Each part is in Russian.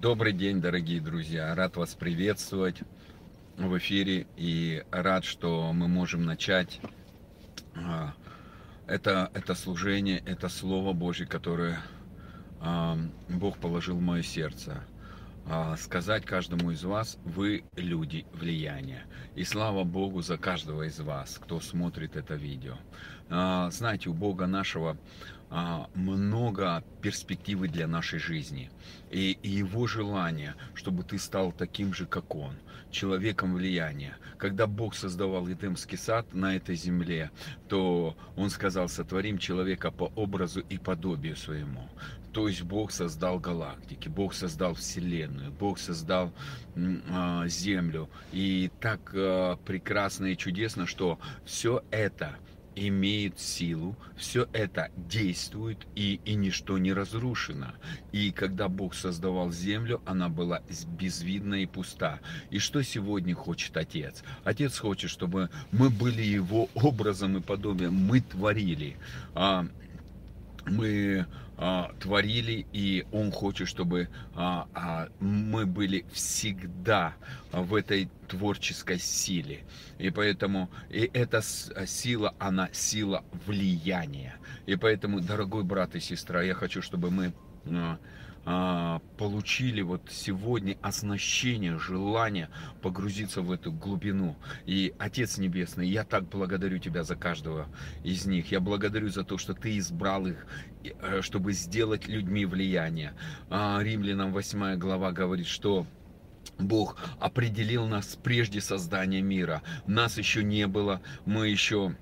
Добрый день, дорогие друзья. Рад вас приветствовать в эфире и рад, что мы можем начать а, это, это служение, это Слово Божье, которое а, Бог положил в мое сердце. А, сказать каждому из вас, вы люди влияния. И слава Богу за каждого из вас, кто смотрит это видео. Знаете, у Бога нашего а, много перспективы для нашей жизни. И его желание, чтобы ты стал таким же, как он, человеком влияния. Когда Бог создавал Эдемский сад на этой земле, то он сказал, сотворим человека по образу и подобию своему. То есть Бог создал галактики, Бог создал Вселенную, Бог создал э, Землю. И так э, прекрасно и чудесно, что все это имеет силу, все это действует и, и ничто не разрушено. И когда Бог создавал землю, она была безвидна и пуста. И что сегодня хочет Отец? Отец хочет, чтобы мы были Его образом и подобием, мы творили. А, мы а, творили, и Он хочет, чтобы а, а, мы были всегда в этой творческой силе. И поэтому и эта сила, она сила влияния. И поэтому, дорогой брат и сестра, я хочу, чтобы мы получили вот сегодня оснащение, желание погрузиться в эту глубину. И Отец Небесный, я так благодарю Тебя за каждого из них. Я благодарю за то, что Ты избрал их, э, чтобы сделать людьми влияние. А, Римлянам 8 глава говорит, что Бог определил нас прежде создания мира. Нас еще не было, мы еще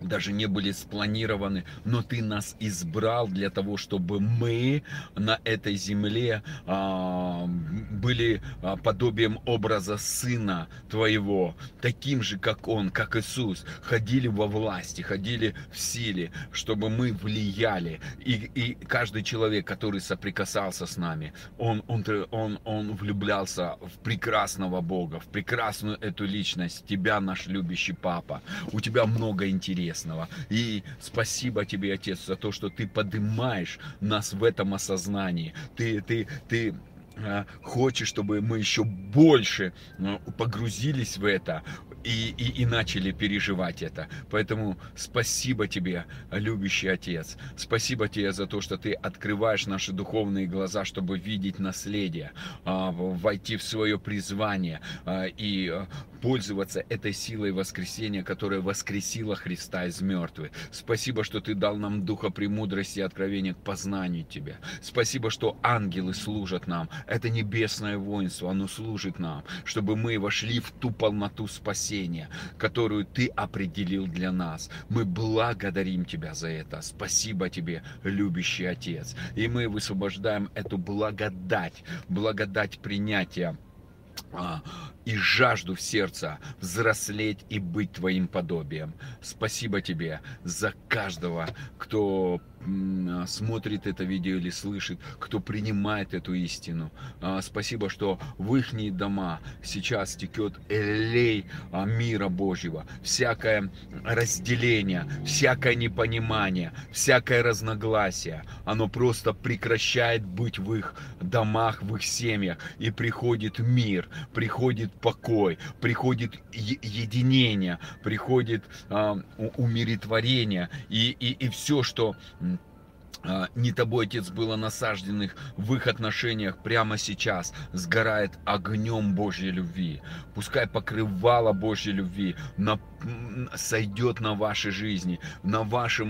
даже не были спланированы, но ты нас избрал для того, чтобы мы на этой земле а, были а, подобием образа Сына Твоего, таким же, как Он, как Иисус, ходили во власти, ходили в силе, чтобы мы влияли. И, и каждый человек, который соприкасался с нами, он, он, он, он влюблялся в прекрасного Бога, в прекрасную эту личность, Тебя, наш любящий Папа. У Тебя много интересов Небесного. И спасибо тебе, Отец, за то, что ты поднимаешь нас в этом осознании. Ты, ты, ты а, хочешь, чтобы мы еще больше а, погрузились в это и, и, и начали переживать это. Поэтому спасибо тебе, любящий Отец. Спасибо тебе за то, что ты открываешь наши духовные глаза, чтобы видеть наследие, а, войти в свое призвание и пользоваться этой силой воскресения, которая воскресила Христа из мертвых. Спасибо, что ты дал нам духа премудрости и откровения к познанию Тебя. Спасибо, что ангелы служат нам это небесное воинство, оно служит нам, чтобы мы вошли в ту полноту спасения, которую Ты определил для нас. Мы благодарим Тебя за это. Спасибо Тебе, любящий Отец. И мы высвобождаем эту благодать, благодать принятия а, и жажду в сердце взрослеть и быть Твоим подобием. Спасибо Тебе за каждого, кто смотрит это видео или слышит, кто принимает эту истину. А, спасибо, что в их дома сейчас текет элей а, мира Божьего. Всякое разделение, всякое непонимание, всякое разногласие, оно просто прекращает быть в их домах, в их семьях. И приходит мир, приходит покой, приходит единение, приходит умиротворение и, и, и все, что а, не тобой, Отец, было насажденных в их отношениях прямо сейчас сгорает огнем Божьей любви. Пускай покрывало Божьей любви на, сойдет на вашей жизни, на ваши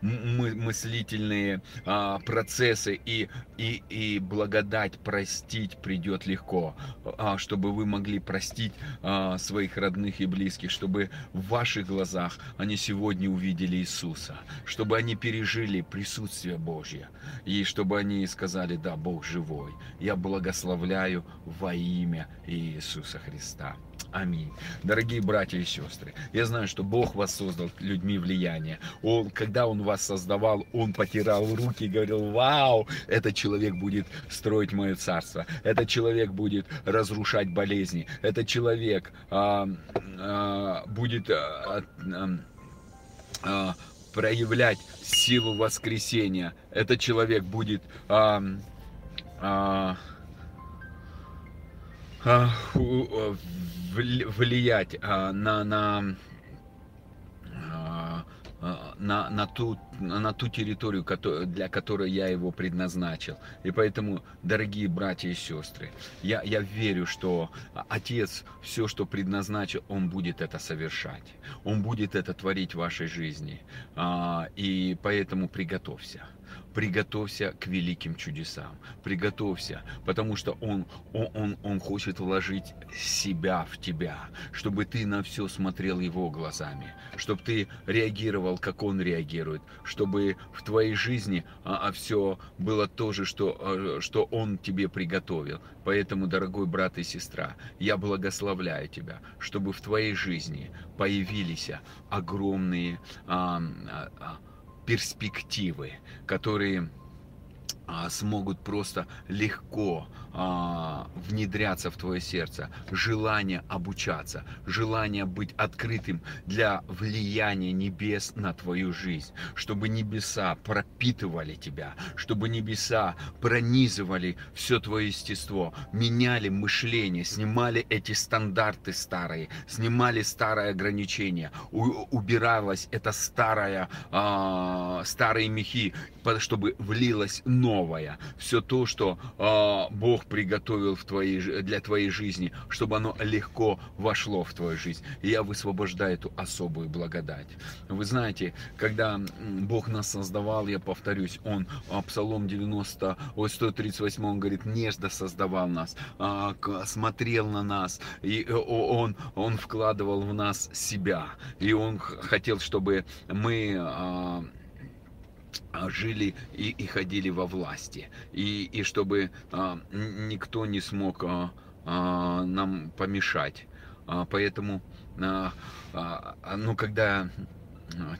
мыслительные а, процессы и, и, и благодать простить придет легко, а, чтобы вы могли простить а, своих родных и близких, чтобы в ваших глазах они сегодня увидели Иисуса, чтобы они пережили присутствие Божье. И чтобы они сказали, да, Бог живой. Я благословляю во имя Иисуса Христа. Аминь. Дорогие братья и сестры, я знаю, что Бог вас создал людьми влияния. Он, когда Он вас создавал, Он потирал руки и говорил, вау, этот человек будет строить мое царство, этот человек будет разрушать болезни, этот человек а, а, будет а, а, а, проявлять силу воскресения. Этот человек будет а, а, а, а, на, на а, на, на, ту, на ту территорию, для которой я его предназначил. И поэтому, дорогие братья и сестры, я, я верю, что Отец все, что предназначил, Он будет это совершать. Он будет это творить в вашей жизни. И поэтому приготовься приготовься к великим чудесам, приготовься, потому что Он, Он, Он, Он хочет вложить себя в тебя, чтобы ты на все смотрел Его глазами, чтобы ты реагировал, как Он реагирует, чтобы в твоей жизни а, а все было то же, что, а, что Он тебе приготовил. Поэтому, дорогой брат и сестра, я благословляю тебя, чтобы в твоей жизни появились огромные а, а, перспективы, которые а, смогут просто легко а, внедряться в твое сердце, желание обучаться, желание быть открытым для влияния небес на твою жизнь, чтобы небеса пропитывали тебя, чтобы небеса пронизывали все твое естество, меняли мышление, снимали эти стандарты старые, снимали старые ограничения, убиралось это старое, а, старые мехи, чтобы влилось новое, все то, что а, Бог приготовил в твоей, для твоей жизни, чтобы оно легко вошло в твою жизнь. И я высвобождаю эту особую благодать. Вы знаете, когда Бог нас создавал, я повторюсь, Он, а, Псалом 90, ой, 138, Он говорит, нежно создавал нас, а, смотрел на нас, и Он, он вкладывал в нас себя, и Он хотел, чтобы мы а, жили и, и ходили во власти. И, и чтобы а, никто не смог а, а, нам помешать. А, поэтому, а, а, ну, когда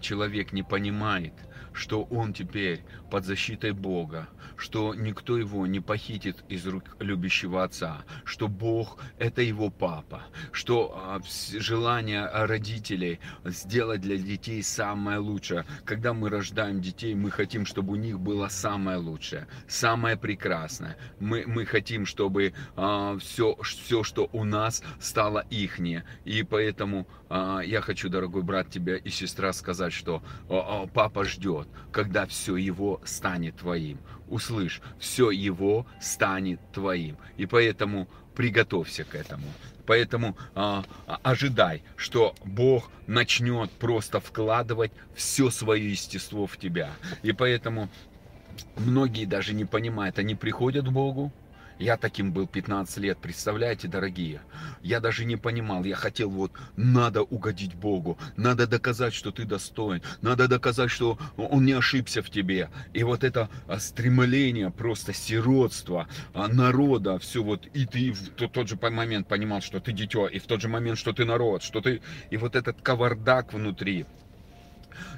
человек не понимает, что он теперь под защитой Бога, что никто его не похитит из рук любящего отца, что Бог это его папа, что а, желание родителей сделать для детей самое лучшее. Когда мы рождаем детей, мы хотим, чтобы у них было самое лучшее, самое прекрасное. Мы, мы хотим, чтобы а, все, все, что у нас, стало ихнее. И поэтому а, я хочу, дорогой брат, тебя и сестра сказать, что а, а, папа ждет, когда все его станет твоим. Услышь, все его станет твоим. И поэтому приготовься к этому. Поэтому э, ожидай, что Бог начнет просто вкладывать все свое естество в тебя. И поэтому многие даже не понимают, они приходят к Богу, я таким был 15 лет, представляете, дорогие? Я даже не понимал, я хотел вот, надо угодить Богу, надо доказать, что ты достоин, надо доказать, что Он не ошибся в тебе. И вот это а, стремление, просто сиротство а, народа, все вот, и ты в тот же момент понимал, что ты дитё, и в тот же момент, что ты народ, что ты, и вот этот кавардак внутри,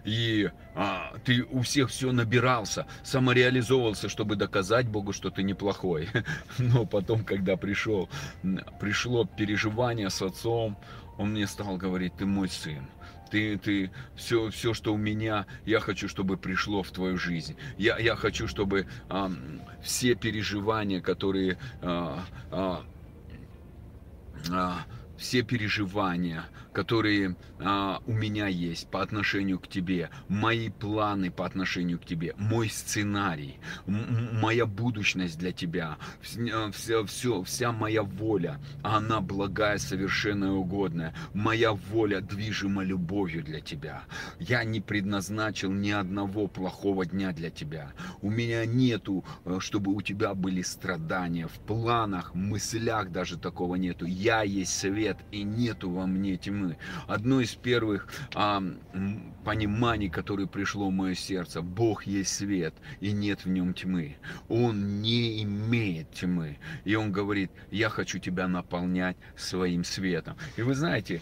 и а, ты у всех все набирался, самореализовывался, чтобы доказать Богу, что ты неплохой. Но потом, когда пришел, пришло переживание с отцом, он мне стал говорить, ты мой сын, ты, ты, все, все, что у меня, я хочу, чтобы пришло в твою жизнь. Я, я хочу, чтобы а, все переживания, которые а, а, а, все переживания, которые а, у меня есть по отношению к тебе, мои планы по отношению к тебе, мой сценарий, моя будущность для тебя, все, все, вся моя воля, она благая, совершенная, угодная. Моя воля движима любовью для тебя. Я не предназначил ни одного плохого дня для тебя. У меня нету, э, чтобы у тебя были страдания. В планах, мыслях даже такого нету. Я есть свет, и нету во мне тьмы стороны. Одно из первых а, пониманий, которое пришло в мое сердце, Бог есть свет, и нет в нем тьмы. Он не имеет тьмы. И он говорит, я хочу тебя наполнять своим светом. И вы знаете,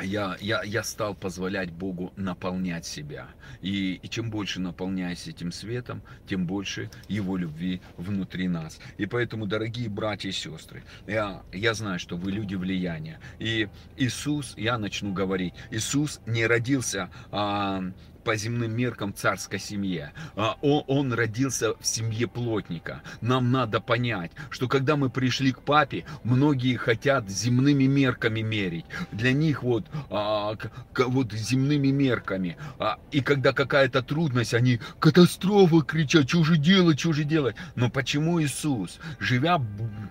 я, я, я стал позволять Богу наполнять себя. И, и чем больше наполняясь этим светом, тем больше Его любви внутри нас. И поэтому, дорогие братья и сестры, я, я знаю, что вы люди влияния. И Иисус, я начну говорить, Иисус не родился а, по земным меркам царской семье. А, он, он родился в семье плотника. Нам надо понять, что когда мы пришли к папе, многие хотят земными мерками мерить. Для них вот, а, вот земными мерками. А, и когда какая-то трудность, они катастрофа кричат, что же делать, что же делать. Но почему Иисус, живя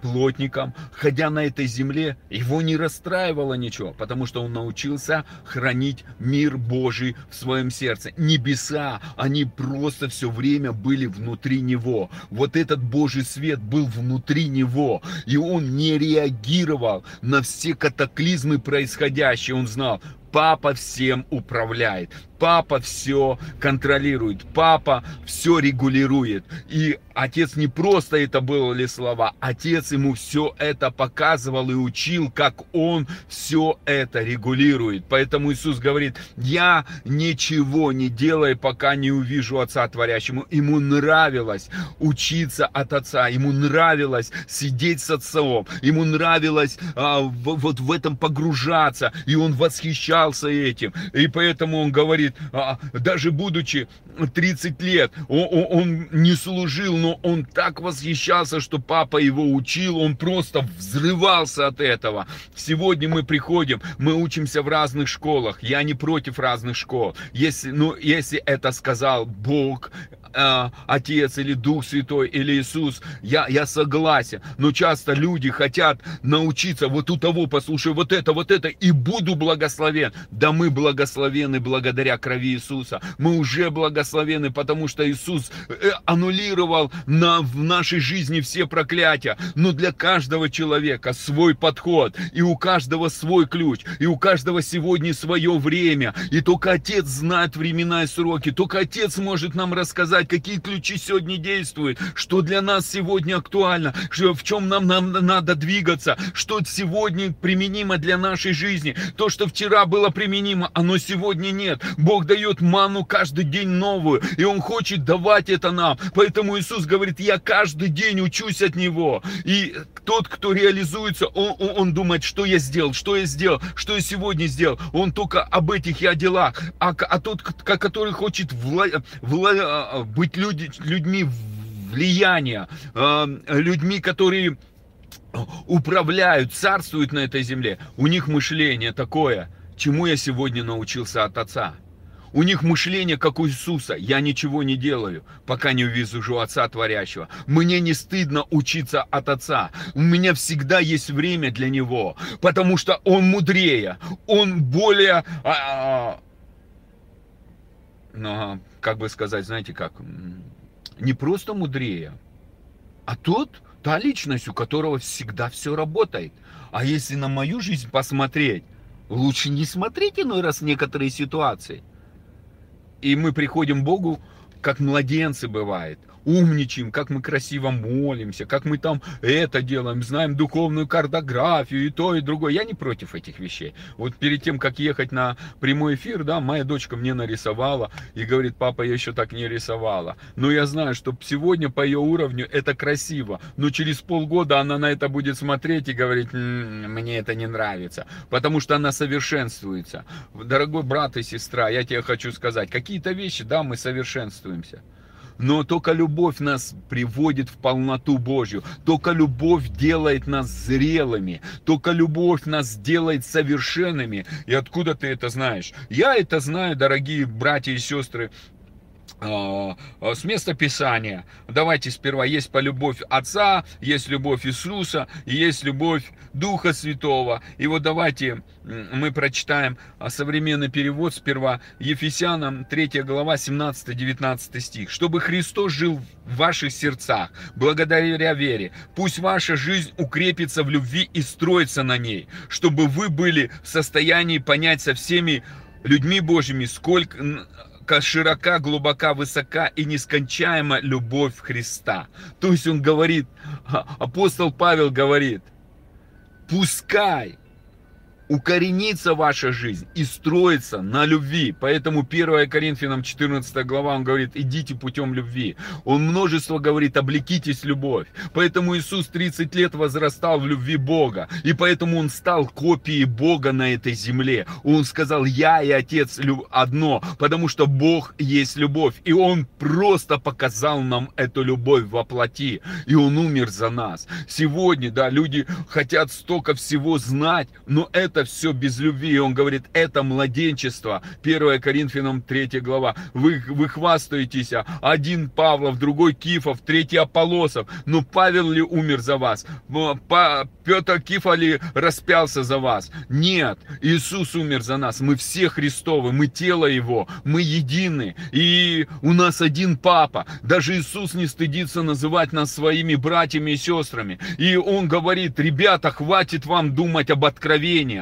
плотником, ходя на этой земле, его не расстраивало ничего, потому что он научился хранить мир Божий в своем сердце. Небеса, они просто все время были внутри него. Вот этот Божий свет был внутри него, и он не реагировал на все катаклизмы происходящие. Он знал, папа всем управляет папа все контролирует, папа все регулирует. И отец не просто это были слова, отец ему все это показывал и учил, как он все это регулирует. Поэтому Иисус говорит, я ничего не делаю, пока не увижу Отца Творящему. Ему нравилось учиться от Отца, ему нравилось сидеть с Отцом, ему нравилось а, в, вот в этом погружаться, и он восхищался этим. И поэтому он говорит, а, даже будучи 30 лет, он не служил, но он так восхищался, что папа его учил, он просто взрывался от этого. Сегодня мы приходим, мы учимся в разных школах, я не против разных школ. Если, ну, если это сказал Бог, э, Отец или Дух Святой или Иисус, я, я согласен. Но часто люди хотят научиться вот у того, послушай, вот это, вот это, и буду благословен. Да мы благословены благодаря крови Иисуса. Мы уже благословены, потому что Иисус э, аннулировал на, в нашей жизни все проклятия. Но для каждого человека свой подход, и у каждого свой ключ, и у каждого сегодня свое время. И только Отец знает времена и сроки, только Отец может нам рассказать, сказать, какие ключи сегодня действуют, что для нас сегодня актуально, в чем нам, нам надо двигаться, что сегодня применимо для нашей жизни. То, что вчера было применимо, оно сегодня нет. Бог дает ману каждый день новую, и Он хочет давать это нам. Поэтому Иисус говорит, я каждый день учусь от Него. И тот, кто реализуется, он, он, он думает, что я сделал, что я сделал, что я сегодня сделал. Он только об этих я делах. А, а тот, который хочет вла, вла, быть люди, людьми влияния, э, людьми, которые управляют, царствуют на этой земле. У них мышление такое, чему я сегодня научился от Отца. У них мышление, как у Иисуса. Я ничего не делаю, пока не увижу Отца Творящего. Мне не стыдно учиться от Отца. У меня всегда есть время для Него, потому что Он мудрее, Он более... А, ну, как бы сказать, знаете как, не просто мудрее, а тот, та личность, у которого всегда все работает. А если на мою жизнь посмотреть, лучше не смотреть иной раз некоторые ситуации. И мы приходим к Богу, как младенцы бывает – умничаем, как мы красиво молимся, как мы там это делаем, знаем духовную картографию и то, и другое. Я не против этих вещей. Вот перед тем, как ехать на прямой эфир, да, моя дочка мне нарисовала и говорит, папа, я еще так не рисовала. Но я знаю, что сегодня по ее уровню это красиво, но через полгода она на это будет смотреть и говорить, мне это не нравится, потому что она совершенствуется. Дорогой брат и сестра, я тебе хочу сказать, какие-то вещи, да, мы совершенствуемся. Но только любовь нас приводит в полноту Божью. Только любовь делает нас зрелыми. Только любовь нас делает совершенными. И откуда ты это знаешь? Я это знаю, дорогие братья и сестры, с места Писания. Давайте сперва есть по любовь Отца, есть любовь Иисуса, есть любовь Духа Святого. И вот давайте мы прочитаем а, современный перевод сперва Ефесянам 3 глава 17-19 стих. «Чтобы Христос жил в ваших сердцах, благодаря вере, пусть ваша жизнь укрепится в любви и строится на ней, чтобы вы были в состоянии понять со всеми людьми Божьими, сколько широка, глубока, высока и нескончаема любовь Христа. То есть он говорит, апостол Павел говорит, пускай укоренится ваша жизнь и строится на любви. Поэтому 1 Коринфянам 14 глава, он говорит, идите путем любви. Он множество говорит, облекитесь любовь. Поэтому Иисус 30 лет возрастал в любви Бога. И поэтому он стал копией Бога на этой земле. Он сказал, я и Отец одно, потому что Бог есть любовь. И он просто показал нам эту любовь во плоти. И он умер за нас. Сегодня, да, люди хотят столько всего знать, но это все без любви. И он говорит, это младенчество. 1 Коринфянам 3 глава. Вы, вы хвастаетесь, а один Павлов, другой Кифов, третий Аполосов. Но Павел ли умер за вас? Петр Кифа ли распялся за вас? Нет, Иисус умер за нас. Мы все Христовы, мы тело Его, мы едины. И у нас один Папа. Даже Иисус не стыдится называть нас своими братьями и сестрами. И Он говорит, ребята, хватит вам думать об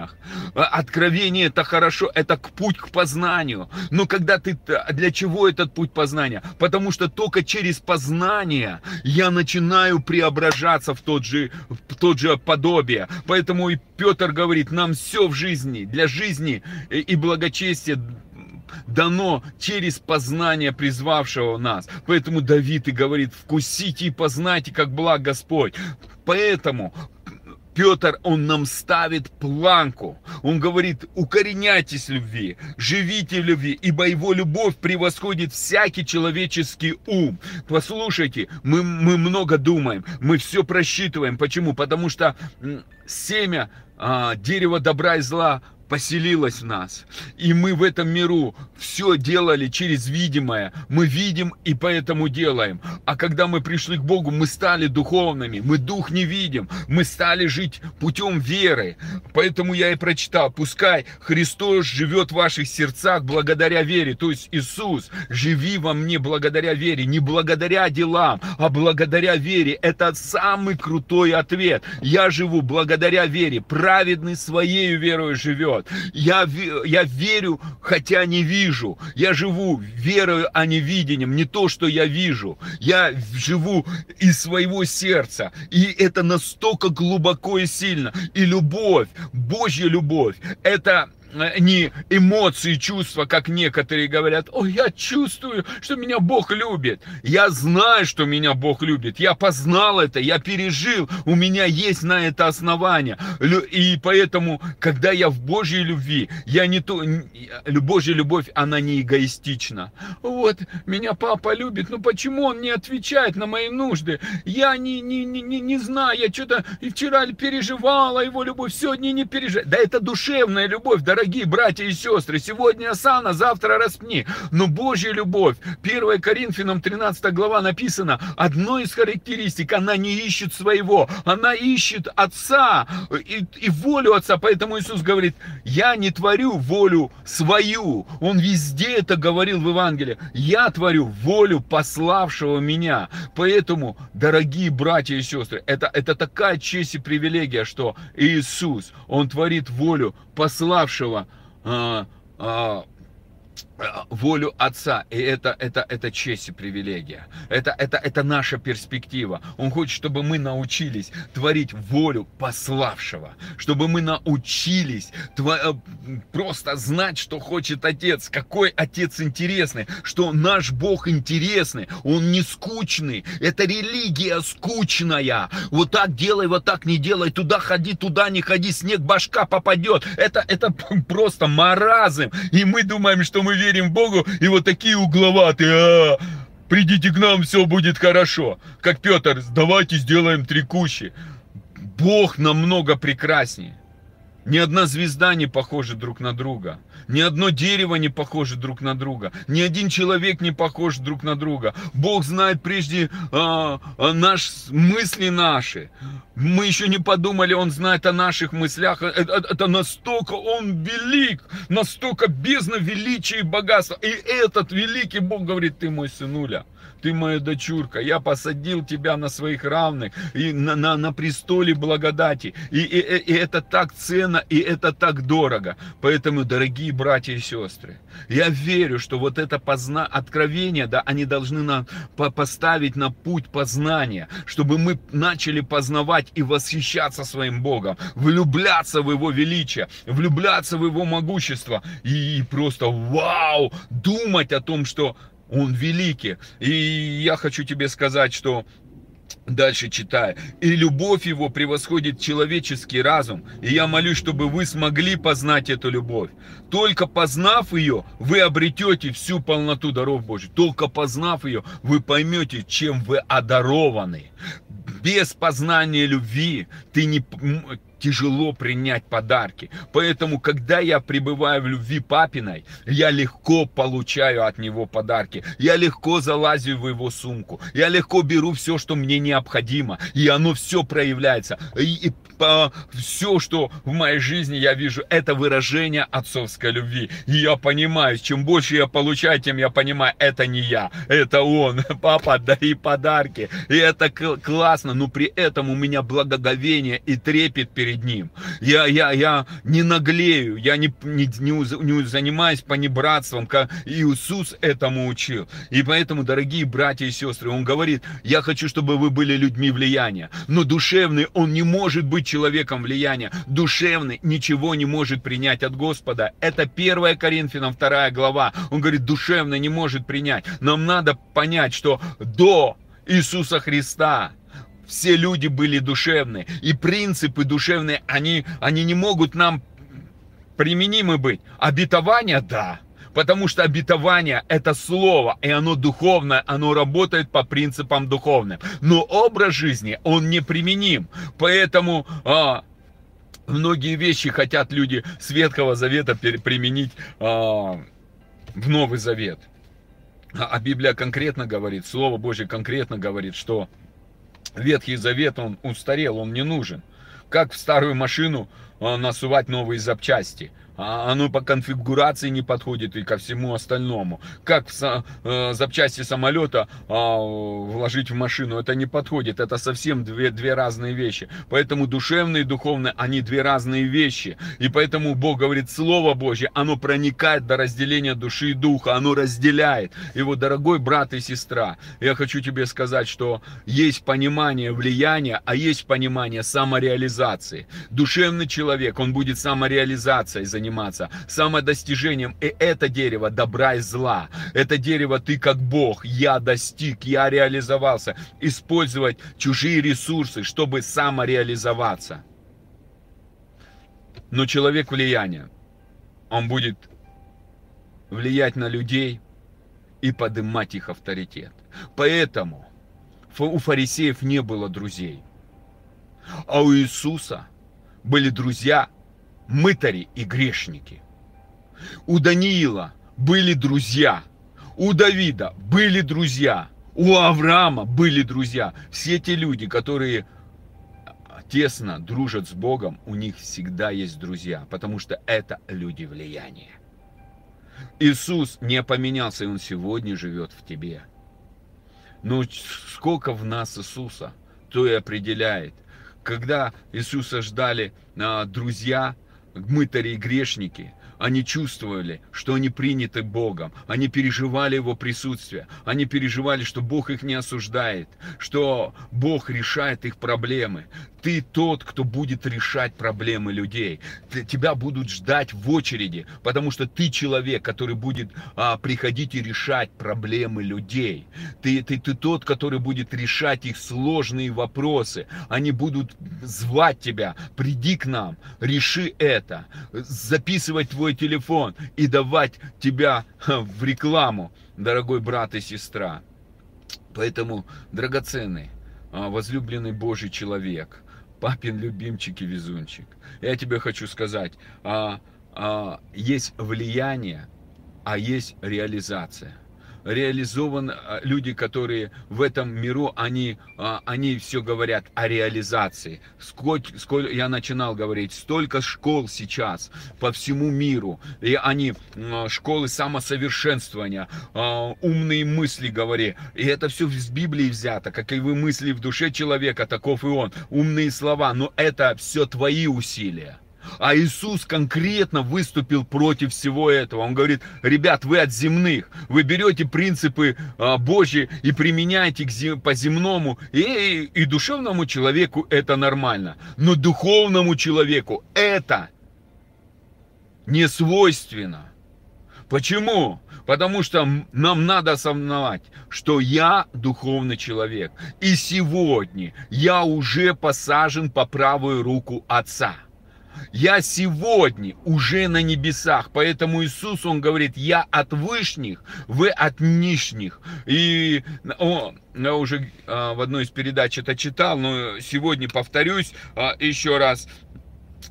откровениях. А, откровение это хорошо, это путь к познанию. Но когда ты... Для чего этот путь познания? Потому что только через познание я начинаю преображаться в тот же, в тот же подобие. Поэтому и Петр говорит, нам все в жизни, для жизни и благочестия дано через познание призвавшего нас. Поэтому Давид и говорит, вкусите и познайте, как благ Господь. Поэтому Петр, он нам ставит планку. Он говорит, укореняйтесь в любви, живите в любви, ибо его любовь превосходит всякий человеческий ум. Послушайте, мы, мы много думаем, мы все просчитываем. Почему? Потому что семя а, дерева добра и зла поселилась в нас. И мы в этом миру все делали через видимое. Мы видим и поэтому делаем. А когда мы пришли к Богу, мы стали духовными. Мы дух не видим. Мы стали жить путем веры. Поэтому я и прочитал. Пускай Христос живет в ваших сердцах благодаря вере. То есть Иисус, живи во мне благодаря вере. Не благодаря делам, а благодаря вере. Это самый крутой ответ. Я живу благодаря вере. Праведный своей верой живет живет. Я, я верю, хотя не вижу. Я живу верою, а не видением. Не то, что я вижу. Я живу из своего сердца. И это настолько глубоко и сильно. И любовь, Божья любовь, это не эмоции, чувства, как некоторые говорят, о, я чувствую, что меня Бог любит. Я знаю, что меня Бог любит. Я познал это, я пережил, у меня есть на это основание. И поэтому, когда я в Божьей любви, я не то, Божья любовь, она не эгоистична. Вот, меня папа любит, но почему он не отвечает на мои нужды? Я не, не, не, не, не знаю, я что-то вчера переживала его любовь, сегодня не переживаю. Да это душевная любовь, дорогие дорогие братья и сестры, сегодня осана, завтра распни. Но Божья любовь, 1 Коринфянам 13 глава написано, одной из характеристик, она не ищет своего, она ищет Отца и, и волю Отца. Поэтому Иисус говорит, я не творю волю свою. Он везде это говорил в Евангелии. Я творю волю пославшего меня. Поэтому, дорогие братья и сестры, это, это такая честь и привилегия, что Иисус, Он творит волю пославшего а, а, волю Отца. И это, это, это честь и привилегия. Это, это, это наша перспектива. Он хочет, чтобы мы научились творить волю пославшего. Чтобы мы научились тво... Э, просто знать, что хочет Отец. Какой Отец интересный. Что наш Бог интересный. Он не скучный. Это религия скучная. Вот так делай, вот так не делай. Туда ходи, туда не ходи. Снег башка попадет. Это, это просто маразм. И мы думаем, что мы верим верим Богу, и вот такие угловатые, а, придите к нам, все будет хорошо. Как Петр, давайте сделаем три кущи. Бог намного прекраснее. Ни одна звезда не похожа друг на друга. Ни одно дерево не похоже друг на друга. Ни один человек не похож друг на друга. Бог знает прежде а, наш, мысли наши. Мы еще не подумали, Он знает о наших мыслях. Это, э, это настолько Он велик, настолько бездна величия и богатства. И этот великий Бог говорит, ты мой сынуля ты моя дочурка, я посадил тебя на своих равных и на, на, на престоле благодати. И, и, и это так ценно, и это так дорого. Поэтому, дорогие братья и сестры, я верю, что вот это позна... откровение, да, они должны нам поставить на путь познания, чтобы мы начали познавать и восхищаться своим Богом, влюбляться в Его величие, влюбляться в Его могущество и просто вау, думать о том, что Он великий. И я хочу тебе сказать, что Дальше читаю. И любовь его превосходит человеческий разум. И я молюсь, чтобы вы смогли познать эту любовь. Только познав ее, вы обретете всю полноту даров Божьих. Только познав ее, вы поймете, чем вы одарованы. Без познания любви ты не, тяжело принять подарки. Поэтому, когда я пребываю в любви папиной, я легко получаю от него подарки. Я легко залазю в его сумку. Я легко беру все, что мне необходимо. И оно все проявляется. И, и по, все, что в моей жизни я вижу, это выражение отцовской любви. И я понимаю, чем больше я получаю, тем я понимаю, это не я, это он. Папа, дари подарки. И это классно, но при этом у меня благоговение и трепет перед перед Ним. Я, я, я не наглею, я не, не, не, не занимаюсь понебратством, как Иисус этому учил. И поэтому, дорогие братья и сестры, Он говорит, я хочу, чтобы вы были людьми влияния. Но душевный, он не может быть человеком влияния. Душевный ничего не может принять от Господа. Это 1 Коринфянам 2 глава. Он говорит, душевный не может принять. Нам надо понять, что до Иисуса Христа все люди были душевные. И принципы душевные, они, они не могут нам применимы быть. Обетование, да. Потому что обетование это слово, и оно духовное, оно работает по принципам духовным. Но образ жизни, он не применим. Поэтому а, многие вещи хотят люди с Ветхого Завета применить а, в Новый Завет. А, а Библия конкретно говорит, Слово Божье конкретно говорит, что Ветхий Завет, он устарел, он не нужен. Как в старую машину а, насувать новые запчасти? А оно по конфигурации не подходит и ко всему остальному. Как в э, запчасти самолета а, вложить в машину, это не подходит. Это совсем две, две разные вещи. Поэтому душевные и духовные, они две разные вещи. И поэтому Бог говорит, Слово Божье, оно проникает до разделения души и духа, оно разделяет. И вот, дорогой брат и сестра, я хочу тебе сказать, что есть понимание влияния, а есть понимание самореализации. Душевный человек, он будет самореализацией заниматься заниматься самодостижением. И это дерево добра и зла. Это дерево ты как Бог. Я достиг, я реализовался. Использовать чужие ресурсы, чтобы самореализоваться. Но человек влияния, он будет влиять на людей и поднимать их авторитет. Поэтому у фарисеев не было друзей. А у Иисуса были друзья мытари и грешники. У Даниила были друзья, у Давида были друзья, у Авраама были друзья. Все те люди, которые тесно дружат с Богом, у них всегда есть друзья, потому что это люди влияния. Иисус не поменялся, и Он сегодня живет в тебе. Но сколько в нас Иисуса, то и определяет. Когда Иисуса ждали а, друзья, мытари и грешники, они чувствовали, что они приняты Богом. Они переживали Его присутствие. Они переживали, что Бог их не осуждает, что Бог решает их проблемы. Ты тот, кто будет решать проблемы людей. Тебя будут ждать в очереди, потому что ты человек, который будет а, приходить и решать проблемы людей. Ты, ты, ты тот, который будет решать их сложные вопросы. Они будут звать тебя, приди к нам, реши это, записывать твой телефон и давать тебя в рекламу, дорогой брат и сестра. Поэтому, драгоценный, а, возлюбленный Божий человек – папин любимчик и везунчик. Я тебе хочу сказать, а, а, есть влияние, а есть реализация. Реализованы, а, люди, которые в этом миру, они, а, они все говорят о реализации. Сколько, сколько, я начинал говорить, столько школ сейчас по всему миру, и они, школы самосовершенствования, умные мысли говори, и это все с Библии взято, как и вы мысли в душе человека, таков и он, умные слова, но это все твои усилия. А Иисус конкретно выступил против всего этого. Он говорит, ребят, вы от земных, вы берете принципы а, Божьи и применяете по земному, и, и душевному человеку это нормально. Но духовному человеку это не свойственно. Почему? Потому что нам надо осознавать, что я духовный человек. И сегодня я уже посажен по правую руку Отца. Я сегодня уже на небесах, поэтому Иисус, Он говорит, я от вышних, вы от нижних. И о, я уже а, в одной из передач это читал, но сегодня повторюсь а, еще раз.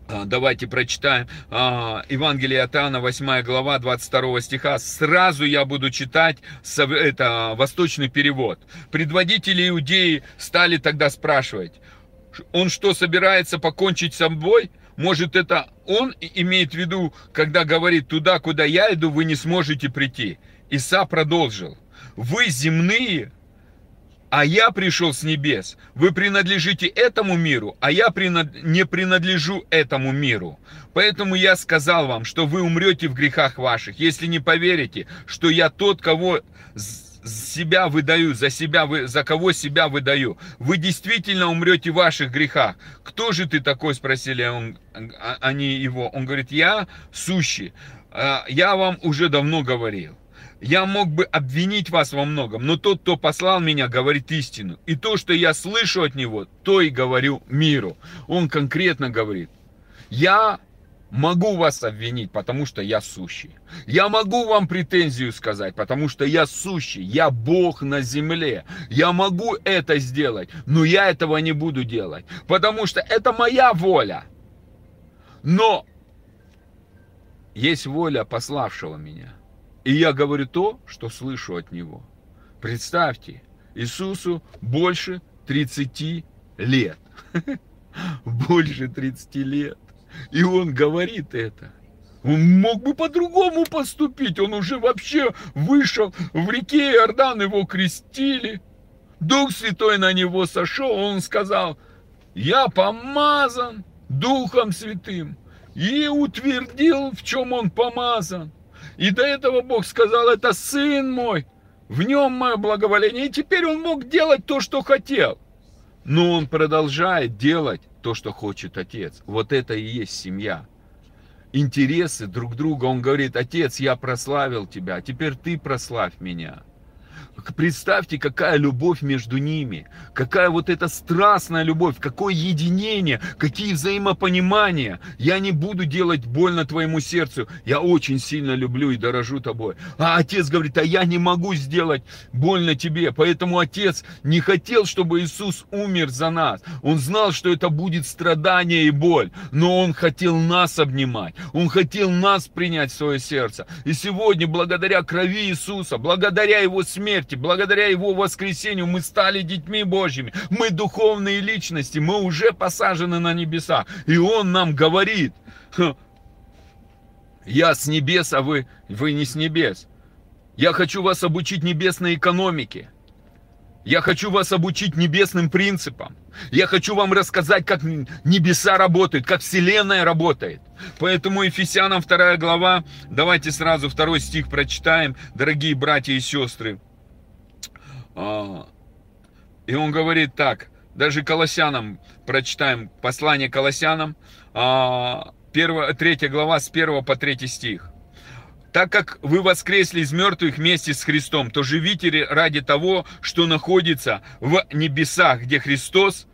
А, давайте прочитаем а, Евангелие от Иоанна, 8 глава, 22 стиха. Сразу я буду читать это восточный перевод. Предводители иудеи стали тогда спрашивать, он что, собирается покончить с собой? Может, это он имеет в виду, когда говорит, туда, куда я иду, вы не сможете прийти. Иса продолжил. Вы земные, а я пришел с небес. Вы принадлежите этому миру, а я не принадлежу этому миру. Поэтому я сказал вам, что вы умрете в грехах ваших, если не поверите, что я тот, кого себя выдаю, за себя, вы, за кого себя выдаю. Вы действительно умрете в ваших грехах. Кто же ты такой, спросили он, а, они его. Он говорит, я сущий. А, я вам уже давно говорил. Я мог бы обвинить вас во многом, но тот, кто послал меня, говорит истину. И то, что я слышу от него, то и говорю миру. Он конкретно говорит, я могу вас обвинить, потому что я сущий. Я могу вам претензию сказать, потому что я сущий, я Бог на земле. Я могу это сделать, но я этого не буду делать, потому что это моя воля. Но есть воля пославшего меня. И я говорю то, что слышу от него. Представьте, Иисусу больше 30 лет. Больше 30 лет. И он говорит это. Он мог бы по-другому поступить. Он уже вообще вышел в реке Иордан, его крестили. Дух Святой на него сошел, он сказал, я помазан Духом Святым. И утвердил, в чем он помазан. И до этого Бог сказал, это сын мой, в нем мое благоволение. И теперь он мог делать то, что хотел. Но он продолжает делать то, что хочет отец. Вот это и есть семья. Интересы друг друга. Он говорит, отец, я прославил тебя, а теперь ты прославь меня. Представьте, какая любовь между ними, какая вот эта страстная любовь, какое единение, какие взаимопонимания. Я не буду делать больно твоему сердцу, я очень сильно люблю и дорожу тобой. А отец говорит, а я не могу сделать больно тебе, поэтому отец не хотел, чтобы Иисус умер за нас. Он знал, что это будет страдание и боль, но он хотел нас обнимать, он хотел нас принять в свое сердце. И сегодня, благодаря крови Иисуса, благодаря его смерти, смерти, благодаря Его воскресению мы стали детьми Божьими. Мы духовные личности, мы уже посажены на небеса. И Он нам говорит, я с небес, а вы, вы не с небес. Я хочу вас обучить небесной экономике. Я хочу вас обучить небесным принципам. Я хочу вам рассказать, как небеса работают, как Вселенная работает. Поэтому Ефесянам 2 глава, давайте сразу второй стих прочитаем, дорогие братья и сестры. А, и он говорит так, даже Колоссянам, прочитаем послание Колоссянам, 1, а, 3 глава с 1 по 3 стих. Так как вы воскресли из мертвых вместе с Христом, то живите ради того, что находится в небесах, где Христос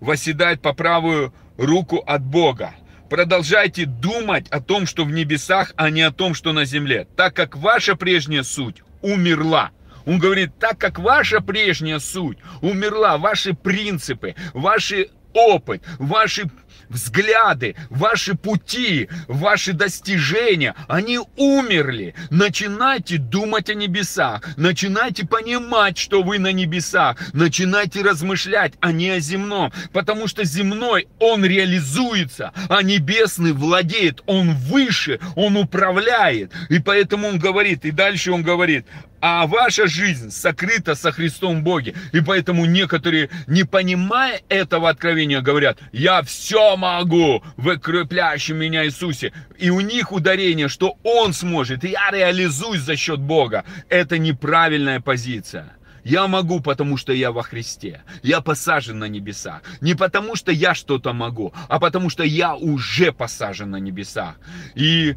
восседает по правую руку от Бога. Продолжайте думать о том, что в небесах, а не о том, что на земле, так как ваша прежняя суть умерла. Он говорит, так как ваша прежняя суть умерла, ваши принципы, ваши опыт, ваши взгляды, ваши пути, ваши достижения, они умерли. Начинайте думать о небесах, начинайте понимать, что вы на небесах, начинайте размышлять, а не о земном, потому что земной, он реализуется, а небесный владеет, он выше, он управляет. И поэтому он говорит, и дальше он говорит, а ваша жизнь сокрыта со Христом Боге. И поэтому некоторые, не понимая этого откровения, говорят, я все могу в укрепляющем меня Иисусе. И у них ударение, что Он сможет, и я реализуюсь за счет Бога. Это неправильная позиция. Я могу, потому что я во Христе. Я посажен на небесах. Не потому что я что-то могу, а потому что я уже посажен на небесах. И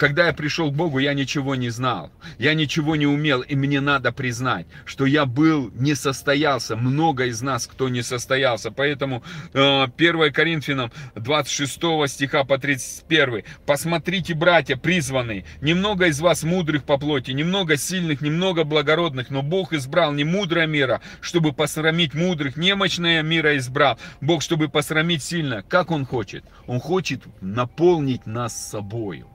когда я пришел к Богу, я ничего не знал, я ничего не умел, и мне надо признать, что я был, не состоялся, много из нас, кто не состоялся. Поэтому 1 э, Коринфянам 26 стиха по 31. «Посмотрите, братья, призванные, немного из вас мудрых по плоти, немного сильных, немного благородных, но Бог избрал не мудрое мира, чтобы посрамить мудрых, немощное мира избрал, Бог, чтобы посрамить сильно. Как Он хочет? Он хочет наполнить нас собою.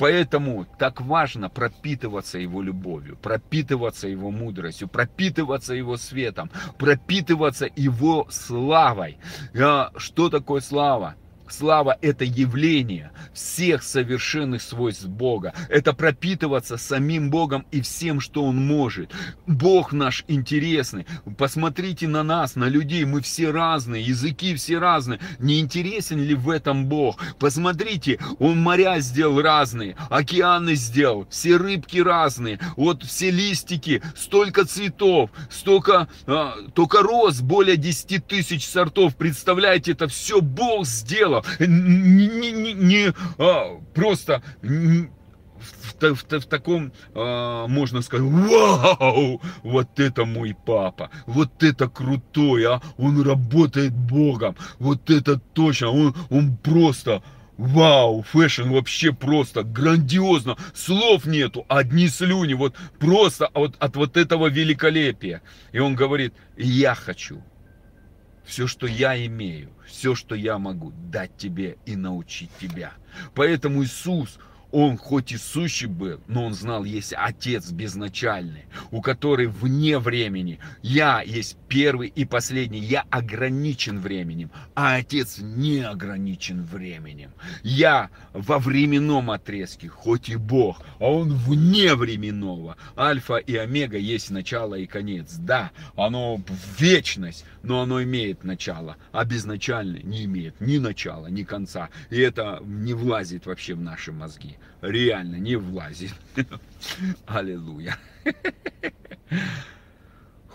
Поэтому так важно пропитываться его любовью, пропитываться его мудростью, пропитываться его светом, пропитываться его славой. А что такое слава? Слава – это явление всех совершенных свойств Бога. Это пропитываться самим Богом и всем, что Он может. Бог наш интересный. Посмотрите на нас, на людей. Мы все разные, языки все разные. Не интересен ли в этом Бог? Посмотрите, Он моря сделал разные, океаны сделал, все рыбки разные. Вот все листики, столько цветов, столько, а, только роз, более 10 тысяч сортов. Представляете, это все Бог сделал не, не, не, а, просто в, в, в таком, а, можно сказать, вау, вот это мой папа, вот это крутой, а, он работает Богом, вот это точно, он, он просто, Вау, fashion вообще просто грандиозно, слов нету, одни слюни, вот просто от, от вот этого великолепия. И он говорит, я хочу, все, что я имею, все, что я могу дать тебе и научить тебя. Поэтому Иисус, он хоть и сущий был, но он знал, есть Отец безначальный, у которой вне времени. Я есть первый и последний. Я ограничен временем, а Отец не ограничен временем. Я во временном отрезке, хоть и Бог, а Он вне временного. Альфа и Омега есть начало и конец. Да, оно вечность, но оно имеет начало, а безначальное не имеет ни начала, ни конца. И это не влазит вообще в наши мозги реально не влазит. Аллилуйя.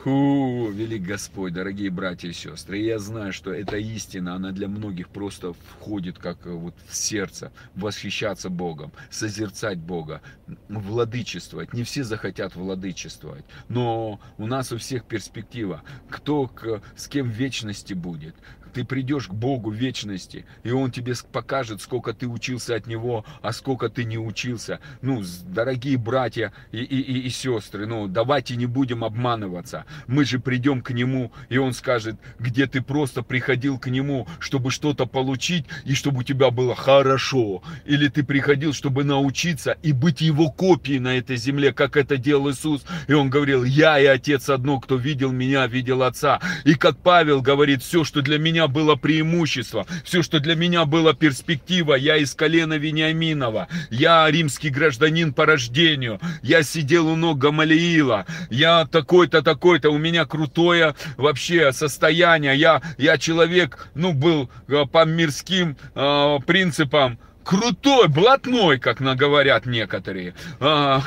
Фу, велик Господь, дорогие братья и сестры. Я знаю, что эта истина, она для многих просто входит как э, вот в сердце. Восхищаться Богом, созерцать Бога, владычествовать. Не все захотят владычествовать. Но у нас у всех перспектива. Кто к, с кем в вечности будет ты придешь к Богу вечности, и Он тебе покажет, сколько ты учился от Него, а сколько ты не учился. Ну, дорогие братья и, и, и, и сестры, ну, давайте не будем обманываться. Мы же придем к Нему, и Он скажет, где ты просто приходил к Нему, чтобы что-то получить, и чтобы у тебя было хорошо. Или ты приходил, чтобы научиться и быть Его копией на этой земле, как это делал Иисус. И Он говорил, я и Отец одно, кто видел меня, видел Отца. И как Павел говорит, все, что для меня было преимущество, все, что для меня было перспектива, я из колена Вениаминова, я римский гражданин по рождению, я сидел у ног Гамалиила, я такой-то, такой-то, у меня крутое вообще состояние, я, я человек, ну, был э, по мирским э, принципам, крутой, блатной, как говорят некоторые. А,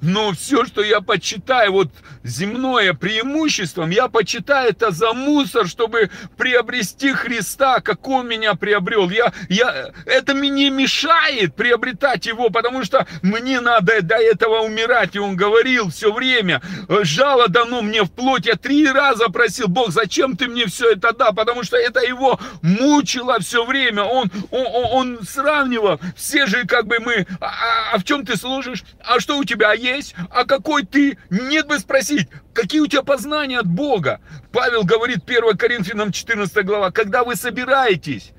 но все, что я почитаю, вот земное преимуществом, я почитаю это за мусор, чтобы приобрести Христа, как Он меня приобрел. Я, я, это мне мешает приобретать Его, потому что мне надо до этого умирать. И Он говорил все время, жало дано мне в плоть. Я три раза просил, Бог, зачем ты мне все это да? Потому что это Его мучило все время. Он, он, он сразу сравнивал. Все же как бы мы, а, а, а в чем ты служишь? А что у тебя есть? А какой ты? Нет бы спросить, какие у тебя познания от Бога? Павел говорит 1 Коринфянам 14 глава, когда вы собираетесь,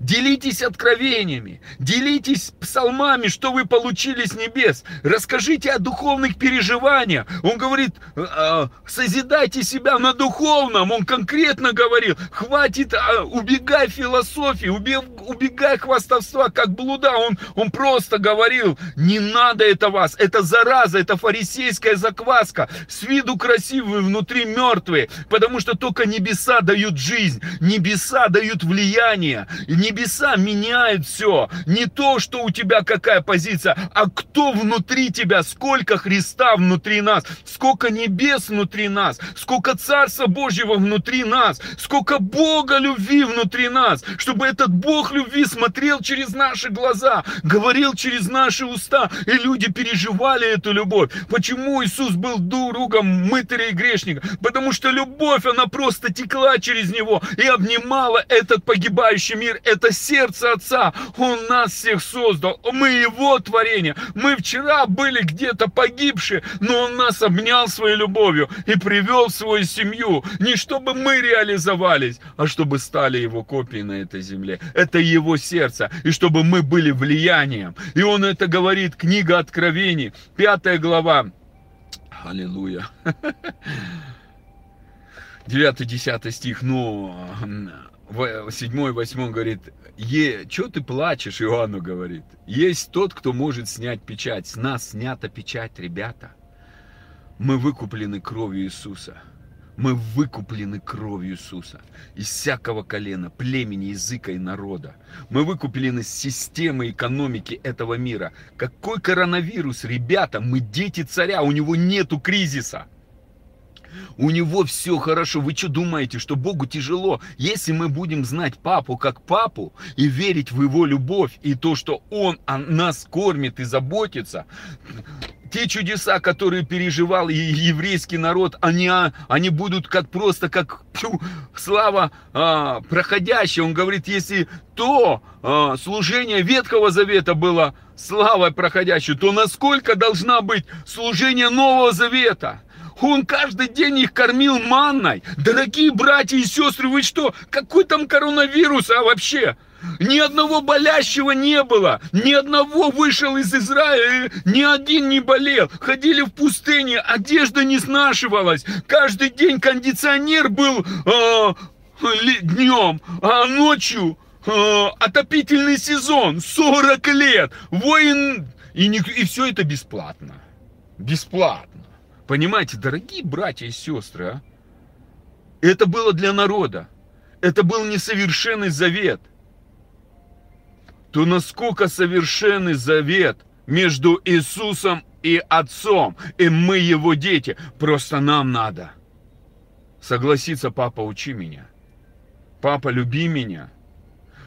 Делитесь откровениями, делитесь псалмами, что вы получили с небес. Расскажите о духовных переживаниях. Он говорит, «А, созидайте себя на духовном. Он конкретно говорил, хватит, а, убегай философии, убегай хвастовства, как блуда. Он, он просто говорил, не надо это вас, это зараза, это фарисейская закваска. С виду красивые, внутри мертвые, потому что только небеса дают жизнь, небеса дают влияние, Небеса меняют все. Не то, что у тебя какая позиция, а кто внутри тебя, сколько Христа внутри нас, сколько небес внутри нас, сколько Царства Божьего внутри нас, сколько Бога любви внутри нас, чтобы этот Бог любви смотрел через наши глаза, говорил через наши уста, и люди переживали эту любовь. Почему Иисус был другом мытаря и грешника? Потому что любовь, она просто текла через него и обнимала этот погибающий мир, это сердце Отца. Он нас всех создал. Мы Его творение. Мы вчера были где-то погибшие, но Он нас обнял своей любовью и привел в свою семью. Не чтобы мы реализовались, а чтобы стали Его копией на этой земле. Это Его сердце. И чтобы мы были влиянием. И Он это говорит, книга Откровений, пятая глава. Аллилуйя. 9-10 стих, ну, 7 8 говорит, е, что ты плачешь, Иоанну говорит. Есть тот, кто может снять печать. С нас снята печать, ребята. Мы выкуплены кровью Иисуса. Мы выкуплены кровью Иисуса из всякого колена, племени, языка и народа. Мы выкуплены с системы экономики этого мира. Какой коронавирус, ребята, мы дети царя, у него нету кризиса. У него все хорошо. Вы что думаете, что Богу тяжело? Если мы будем знать папу как папу и верить в его любовь и то, что он о нас кормит и заботится, те чудеса, которые переживал еврейский народ, они, а, они будут как просто, как пью, слава а, проходящая. Он говорит, если то а, служение Ветхого Завета было славой проходящей, то насколько должна быть служение Нового Завета? Он каждый день их кормил манной. Дорогие братья и сестры, вы что? Какой там коронавирус, а вообще? Ни одного болящего не было, ни одного вышел из Израиля, ни один не болел. Ходили в пустыне, одежда не снашивалась. Каждый день кондиционер был э, днем, а ночью э, отопительный сезон, 40 лет. Воин, и, не, и все это бесплатно. Бесплатно. Понимаете, дорогие братья и сестры, а? Это было для народа. Это был несовершенный завет. То насколько совершенный завет между Иисусом и Отцом, и мы его дети. Просто нам надо согласиться, папа, учи меня. Папа, люби меня.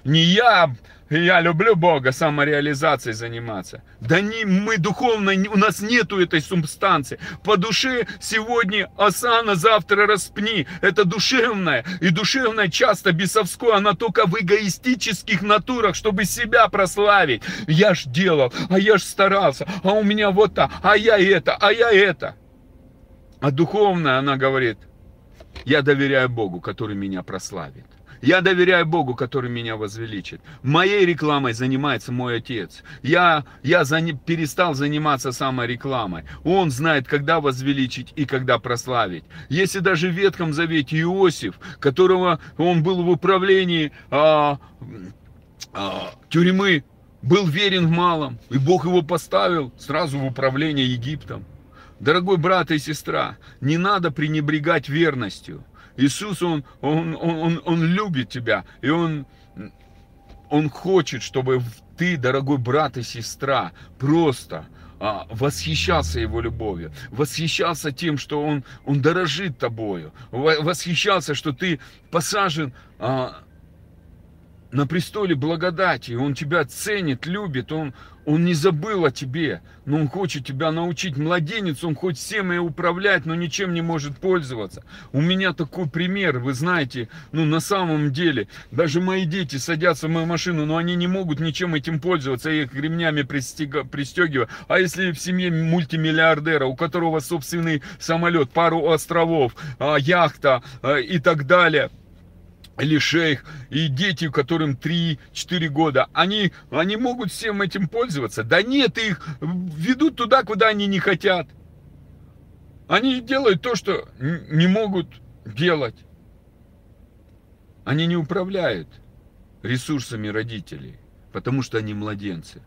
Не я я люблю Бога, самореализацией заниматься. Да не, мы духовно, у нас нету этой субстанции. По душе сегодня осана, завтра распни. Это душевное. И душевное часто бесовское, она только в эгоистических натурах, чтобы себя прославить. Я ж делал, а я ж старался, а у меня вот так, а я это, а я это. А духовная, она говорит, я доверяю Богу, который меня прославит. Я доверяю Богу, который меня возвеличит. Моей рекламой занимается мой отец. Я, я за, перестал заниматься самой рекламой. Он знает, когда возвеличить и когда прославить. Если даже в Ветхом Завете Иосиф, которого он был в управлении а, а, тюрьмы, был верен в малом, и Бог его поставил сразу в управление Египтом. Дорогой брат и сестра, не надо пренебрегать верностью. Иисус, Он, он, он, он любит тебя, и Он, он хочет, чтобы ты, дорогой брат и сестра, просто а, восхищался Его любовью, восхищался тем, что Он, он дорожит тобою, восхищался, что ты посажен а, на престоле благодати, Он тебя ценит, любит, Он, он не забыл о тебе, но Он хочет тебя научить. Младенец, Он хоть всем и управлять, но ничем не может пользоваться. У меня такой пример, вы знаете, ну на самом деле, даже мои дети садятся в мою машину, но они не могут ничем этим пользоваться, я их ремнями пристега, пристегиваю. А если в семье мультимиллиардера, у которого собственный самолет, пару островов, а, яхта а, и так далее – или шейх, и дети, которым 3-4 года, они, они могут всем этим пользоваться. Да нет, их ведут туда, куда они не хотят. Они делают то, что не могут делать. Они не управляют ресурсами родителей, потому что они младенцы.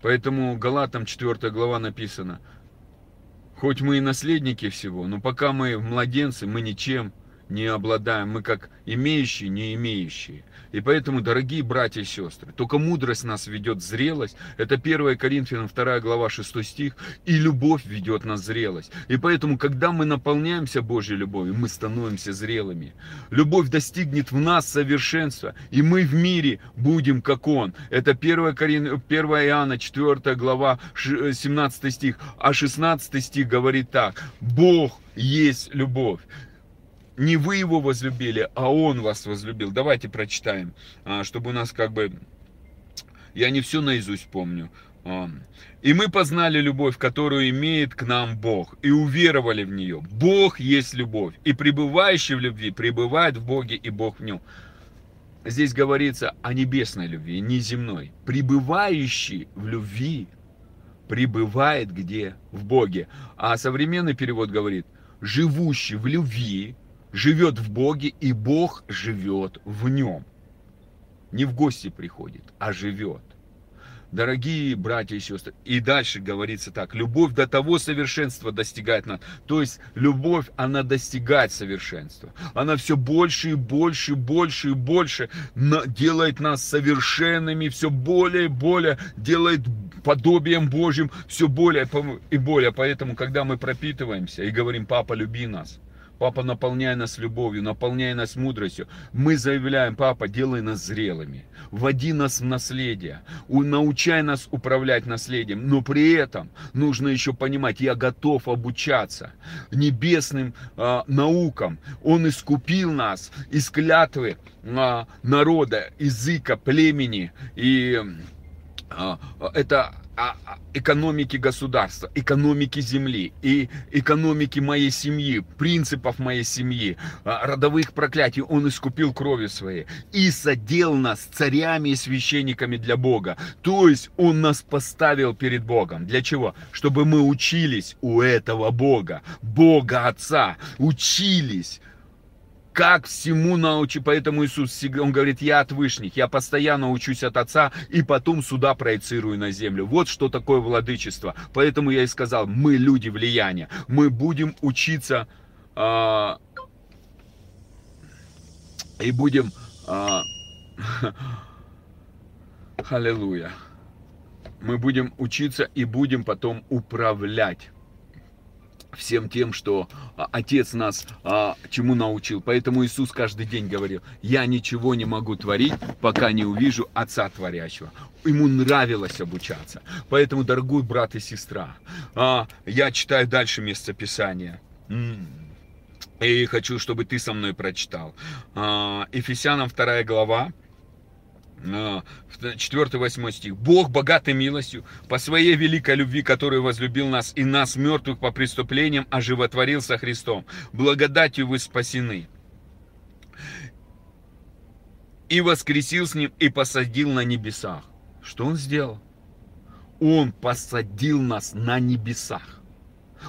Поэтому Галатам 4 глава написано, хоть мы и наследники всего, но пока мы младенцы, мы ничем не обладаем, мы как имеющие, не имеющие. И поэтому, дорогие братья и сестры, только мудрость нас ведет зрелость. Это 1 Коринфянам 2 глава 6 стих. И любовь ведет нас зрелость. И поэтому, когда мы наполняемся Божьей любовью, мы становимся зрелыми. Любовь достигнет в нас совершенства. И мы в мире будем как Он. Это 1, Корин... 1 Иоанна 4 глава 17 стих. А 16 стих говорит так. Бог есть любовь не вы его возлюбили, а он вас возлюбил. Давайте прочитаем, а, чтобы у нас как бы... Я не все наизусть помню. А, и мы познали любовь, которую имеет к нам Бог, и уверовали в нее. Бог есть любовь, и пребывающий в любви пребывает в Боге, и Бог в нем. Здесь говорится о небесной любви, не земной. Пребывающий в любви пребывает где? В Боге. А современный перевод говорит, живущий в любви живет в Боге, и Бог живет в нем. Не в гости приходит, а живет. Дорогие братья и сестры, и дальше говорится так, любовь до того совершенства достигает нас. То есть любовь, она достигает совершенства. Она все больше и больше, больше и больше делает нас совершенными, все более и более делает подобием Божьим, все более и более. Поэтому, когда мы пропитываемся и говорим, папа, люби нас, Папа, наполняй нас любовью, наполняй нас мудростью. Мы заявляем, папа, делай нас зрелыми. Вводи нас в наследие. Научай нас управлять наследием. Но при этом нужно еще понимать, я готов обучаться небесным э, наукам. Он искупил нас из клятвы э, народа, языка, племени. И э, это экономики государства, экономики земли и экономики моей семьи, принципов моей семьи, а, родовых проклятий, Он искупил кровью своей и содел нас царями и священниками для Бога. То есть Он нас поставил перед Богом. Для чего? Чтобы мы учились у этого Бога, Бога Отца, учились как всему научи, поэтому Иисус, он говорит, я от вышних, я постоянно учусь от Отца и потом сюда проецирую на землю. Вот что такое владычество. Поэтому я и сказал, мы люди влияния, мы будем учиться э, и будем, э, аллилуйя, мы будем учиться и будем потом управлять всем тем, что а, Отец нас а, чему научил. Поэтому Иисус каждый день говорил, я ничего не могу творить, пока не увижу Отца Творящего. Ему нравилось обучаться. Поэтому, дорогой брат и сестра, а, я читаю дальше место Писания. И хочу, чтобы ты со мной прочитал. А, Ефесянам 2 глава, 4-8 стих. Бог богатый милостью, по своей великой любви, которую возлюбил нас и нас, мертвых по преступлениям, оживотворил со Христом. Благодатью вы спасены. И воскресил с Ним, и посадил на небесах. Что Он сделал? Он посадил нас на небесах.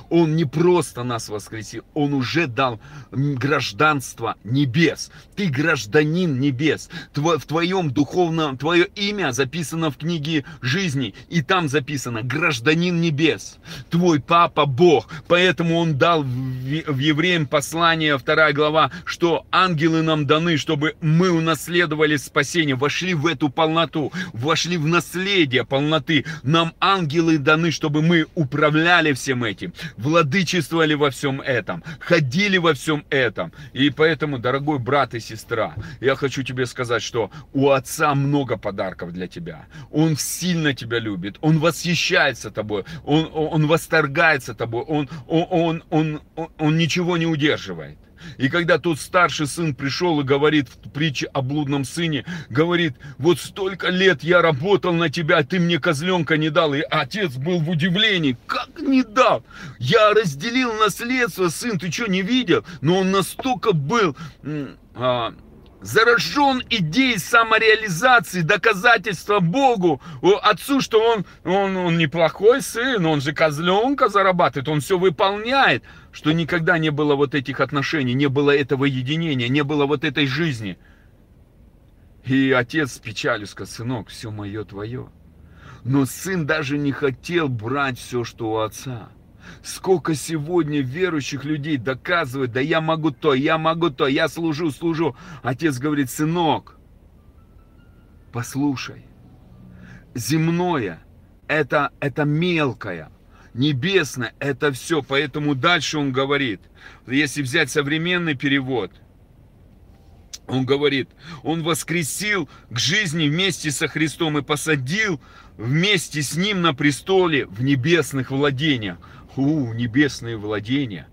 Он не просто нас воскресил, Он уже дал гражданство небес. Ты гражданин небес. В твоем духовном, твое имя записано в книге жизни, и там записано гражданин небес. Твой папа Бог. Поэтому Он дал в евреям послание, вторая глава, что ангелы нам даны, чтобы мы унаследовали спасение, вошли в эту полноту, вошли в наследие полноты. Нам ангелы даны, чтобы мы управляли всем этим владычествовали во всем этом, ходили во всем этом. И поэтому, дорогой брат и сестра, я хочу тебе сказать, что у Отца много подарков для тебя. Он сильно тебя любит, Он восхищается тобой, Он, он восторгается тобой, Он, он, он, он, он, он ничего не удерживает. И когда тот старший сын пришел и говорит в притче о блудном сыне, говорит, вот столько лет я работал на тебя, а ты мне козленка не дал. И отец был в удивлении, как не дал? Я разделил наследство, сын, ты что, не видел? Но он настолько был а, заражен идеей самореализации, доказательства Богу, отцу, что он, он, он неплохой сын, он же козленка зарабатывает, он все выполняет, что никогда не было вот этих отношений, не было этого единения, не было вот этой жизни. И отец с печалью сказал, сынок, все мое твое. Но сын даже не хотел брать все, что у отца. Сколько сегодня верующих людей доказывает, да я могу то, я могу то, я служу, служу. Отец говорит, сынок, послушай, земное это, это мелкое, небесное это все. Поэтому дальше он говорит, если взять современный перевод, он говорит, он воскресил к жизни вместе со Христом и посадил вместе с ним на престоле в небесных владениях. У, небесные владения.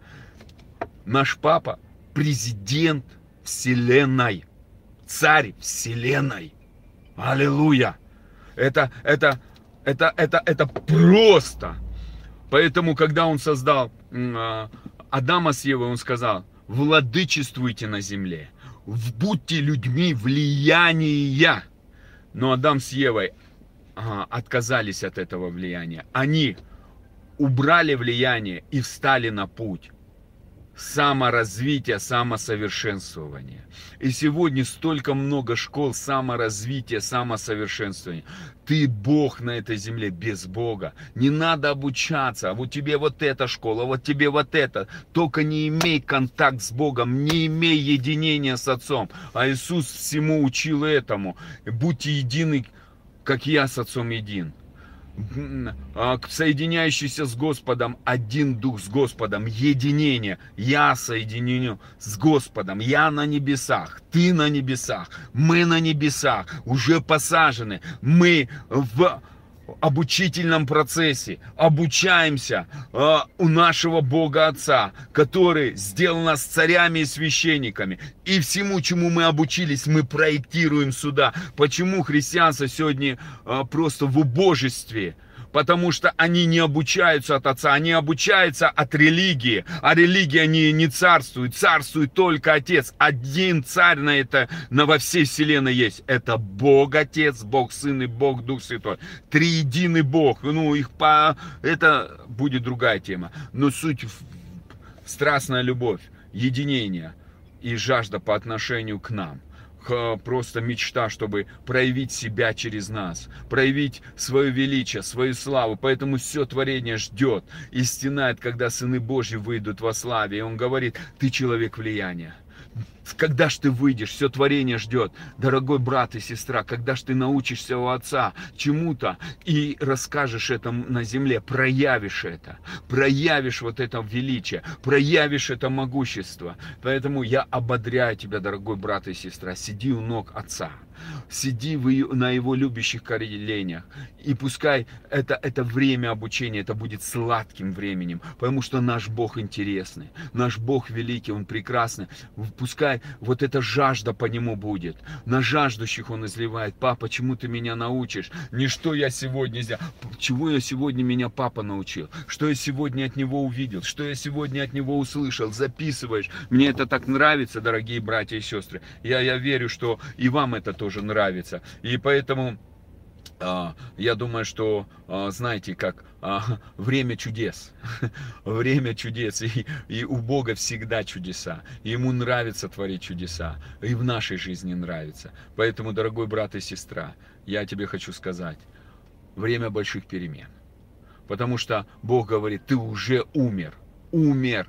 Наш папа президент вселенной, царь вселенной. Аллилуйя. Это, это, это, это, это просто. Поэтому, когда он создал а, Адама с Евой, он сказал, владычествуйте на земле, будьте людьми влияния. Но Адам с Евой а, отказались от этого влияния. Они убрали влияние и встали на путь саморазвития, самосовершенствования. И сегодня столько много школ саморазвития, самосовершенствования. Ты Бог на этой земле без Бога. Не надо обучаться. А вот тебе вот эта школа, вот тебе вот это. Только не имей контакт с Богом, не имей единения с Отцом. А Иисус всему учил этому. Будьте едины, как я с Отцом един. А, соединяющийся с Господом, один дух с Господом, единение. Я соединю с Господом, я на небесах, ты на небесах, мы на небесах, уже посажены, мы в обучительном процессе, обучаемся э, у нашего Бога Отца, который сделал нас царями и священниками. И всему, чему мы обучились, мы проектируем сюда. Почему христианство сегодня э, просто в убожестве? Потому что они не обучаются от Отца, они обучаются от религии, а религия не, не царствует, царствует только Отец. Один царь на это, на во всей вселенной есть. Это Бог Отец, Бог Сын и Бог Дух Святой. Триединый Бог. Ну, их по... Это будет другая тема. Но суть страстная любовь, единение и жажда по отношению к нам – просто мечта, чтобы проявить себя через нас, проявить свое величие, свою славу. Поэтому все творение ждет и стенает, когда сыны Божьи выйдут во славе. И он говорит, ты человек влияния когда ж ты выйдешь, все творение ждет. Дорогой брат и сестра, когда ж ты научишься у Отца чему-то и расскажешь это на земле, проявишь это, проявишь вот это величие, проявишь это могущество. Поэтому я ободряю тебя, дорогой брат и сестра, сиди у ног Отца. Сиди на его любящих коленях. И пускай это, это время обучения, это будет сладким временем. Потому что наш Бог интересный. Наш Бог великий, Он прекрасный. Пускай вот эта жажда по Нему будет. На жаждущих Он изливает. Папа, чему ты меня научишь? Не что я сегодня сделал. Чего я сегодня меня папа научил? Что я сегодня от Него увидел? Что я сегодня от Него услышал? Записываешь. Мне это так нравится, дорогие братья и сестры. Я, я верю, что и вам это тоже нравится. И поэтому я думаю, что, а, знаете, как а, время чудес. время чудес. И, и у Бога всегда чудеса. Ему нравится творить чудеса. И в нашей жизни нравится. Поэтому, дорогой брат и сестра, я тебе хочу сказать, время больших перемен. Потому что Бог говорит, ты уже умер. Умер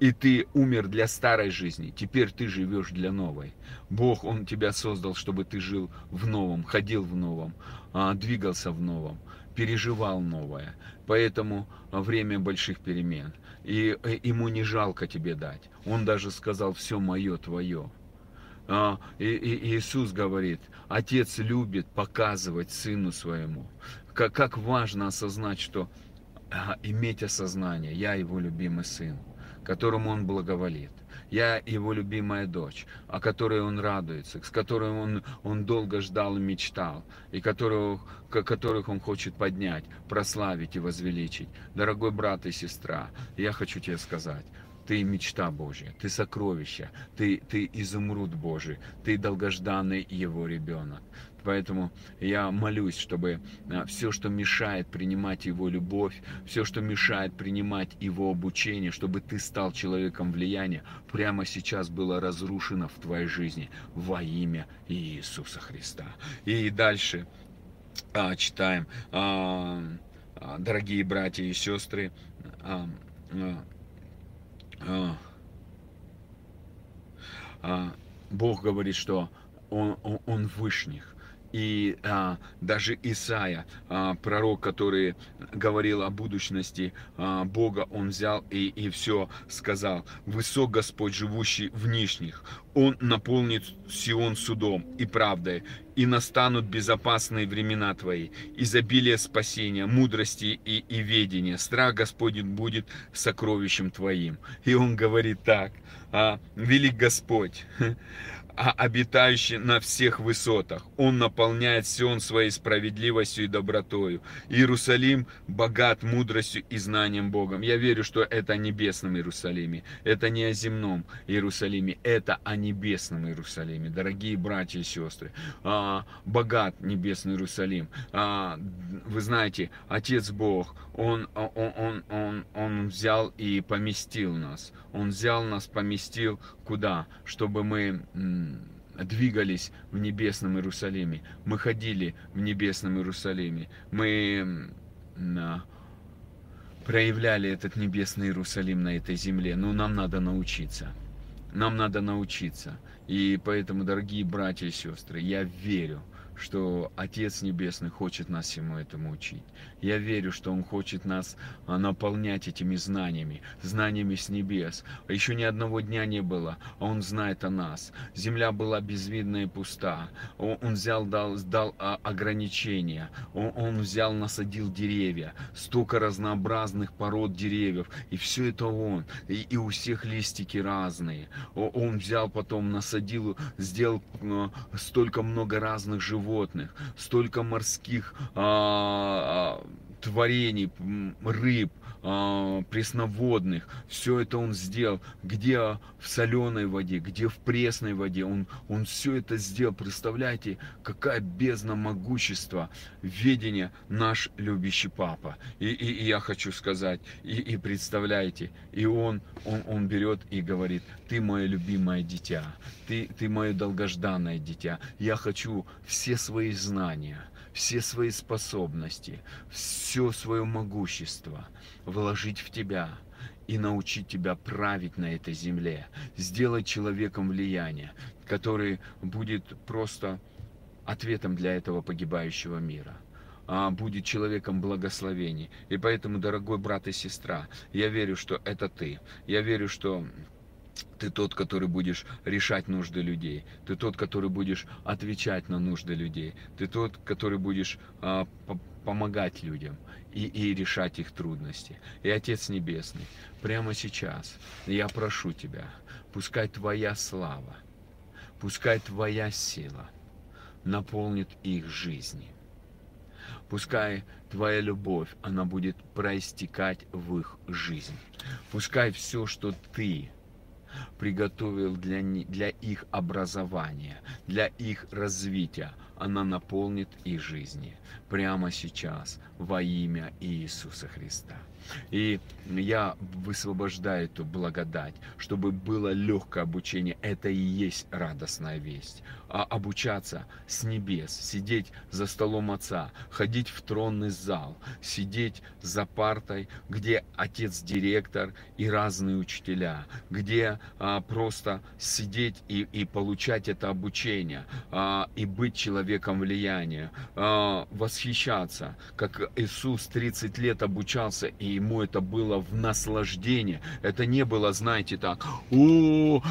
и ты умер для старой жизни, теперь ты живешь для новой. Бог, Он тебя создал, чтобы ты жил в новом, ходил в новом, а, двигался в новом. переживал новое. Поэтому время больших перемен. И ему не жалко тебе дать. Он даже сказал, все мое, твое. А, и, Иисус говорит, Отец любит показывать Сыну Своему. Как, важно осознать, что а, иметь осознание, я Его любимый Сын, которому Он благоволит. Я его любимая дочь, о которой он радуется, с которой он, он долго ждал и мечтал, и которых, которых он хочет поднять, прославить и возвеличить. Дорогой брат и сестра, я хочу тебе сказать, ты мечта Божья, ты сокровище, ты, ты изумруд Божий, ты долгожданный его ребенок. Поэтому я молюсь, чтобы а, все, что мешает принимать Его любовь, все, что мешает принимать Его обучение, чтобы ты стал человеком влияния, прямо сейчас было разрушено в твоей жизни во имя Иисуса Христа. И дальше а, читаем, а, а, дорогие братья и сестры, а, а, а, а, Бог говорит, что он, он, он вышних. И а, даже Исаия, а, пророк, который говорил о будущности а, Бога, он взял и, и все сказал. Высок Господь, живущий в нижних. Он наполнит Сион судом и правдой, и настанут безопасные времена твои, изобилие спасения, мудрости и, и ведения. Страх Господень будет сокровищем твоим. И он говорит так, а, велик Господь, а обитающий на всех высотах. Он наполняет Сион своей справедливостью и добротою. Иерусалим богат мудростью и знанием Богом. Я верю, что это о небесном Иерусалиме. Это не о земном Иерусалиме, это о небесном Иерусалиме. Дорогие братья и сестры, а, богат небесный Иерусалим. А, вы знаете, Отец Бог, он, он, он, он, он взял и поместил нас. Он взял нас, поместил куда? Чтобы мы двигались в небесном Иерусалиме. Мы ходили в небесном Иерусалиме. Мы проявляли этот небесный Иерусалим на этой земле. Но нам надо научиться. Нам надо научиться. И поэтому, дорогие братья и сестры, я верю, что Отец Небесный хочет нас всему этому учить. Я верю, что Он хочет нас а, наполнять этими знаниями, знаниями с небес. А еще ни одного дня не было, а Он знает о нас. Земля была безвидна и пуста. Он взял, дал, дал а, ограничения. Он, он взял, насадил деревья. Столько разнообразных пород деревьев. И все это Он. И, и у всех листики разные. Он взял потом, насадил, сделал столько много разных животных животных, столько морских а, а, творений, рыб, а, пресноводных, все это он сделал, где в соленой воде, где в пресной воде, он, он все это сделал, представляете, какая бездна могущества, ведения наш любящий папа, и, и, и я хочу сказать, и, и представляете, и он, он, он берет и говорит, ты мое любимое дитя, ты, ты мое долгожданное дитя, я хочу все свои знания, все свои способности, все свое могущество вложить в тебя и научить тебя править на этой земле, сделать человеком влияние, который будет просто ответом для этого погибающего мира а, будет человеком благословений. И поэтому, дорогой брат и сестра, я верю, что это ты. Я верю, что ты тот, который будешь решать нужды людей. Ты тот, который будешь отвечать на нужды людей. Ты тот, который будешь а, помогать людям и, и решать их трудности. И Отец Небесный, прямо сейчас я прошу Тебя, пускай Твоя слава, пускай Твоя сила наполнит их жизни. Пускай Твоя любовь, она будет проистекать в их жизнь. Пускай все, что Ты приготовил для, для их образования, для их развития, она наполнит их жизни прямо сейчас во имя Иисуса Христа. И я высвобождаю эту благодать, чтобы было легкое обучение. Это и есть радостная весть. А обучаться с небес, сидеть за столом Отца, ходить в тронный зал, сидеть за партой, где отец-директор и разные учителя, где а, просто сидеть и, и получать это обучение, а, и быть человеком влияние, а, восхищаться, как Иисус 30 лет обучался, и ему это было в наслаждение. Это не было, знаете, так, о,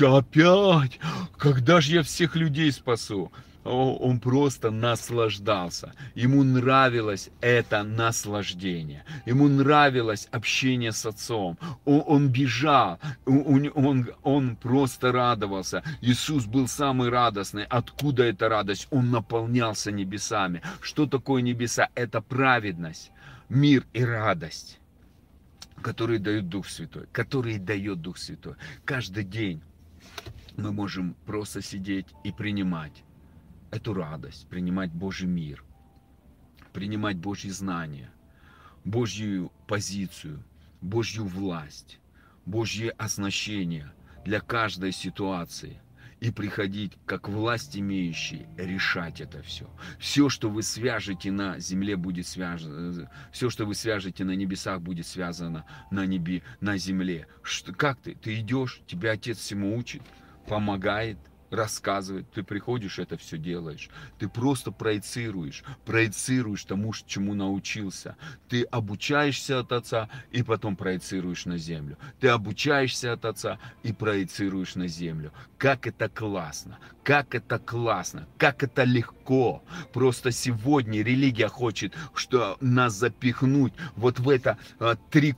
опять, когда же я всех людей спасу? он просто наслаждался. Ему нравилось это наслаждение. Ему нравилось общение с отцом. Он, он бежал, он, он, он просто радовался. Иисус был самый радостный. Откуда эта радость? Он наполнялся небесами. Что такое небеса? Это праведность, мир и радость который дает Дух Святой, который дает Дух Святой. Каждый день мы можем просто сидеть и принимать эту радость, принимать Божий мир, принимать Божьи знания, Божью позицию, Божью власть, Божье оснащение для каждой ситуации и приходить как власть имеющий, решать это все. Все, что вы свяжете на земле, будет связано, все, что вы свяжете на небесах, будет связано на небе, на земле. Что, как ты? Ты идешь, тебя Отец всему учит, помогает, рассказывает, ты приходишь, это все делаешь. Ты просто проецируешь, проецируешь тому, чему научился. Ты обучаешься от Отца и потом проецируешь на землю. Ты обучаешься от Отца и проецируешь на землю. Как это классно, как это классно, как это легко. Просто сегодня религия хочет что нас запихнуть вот в это а, три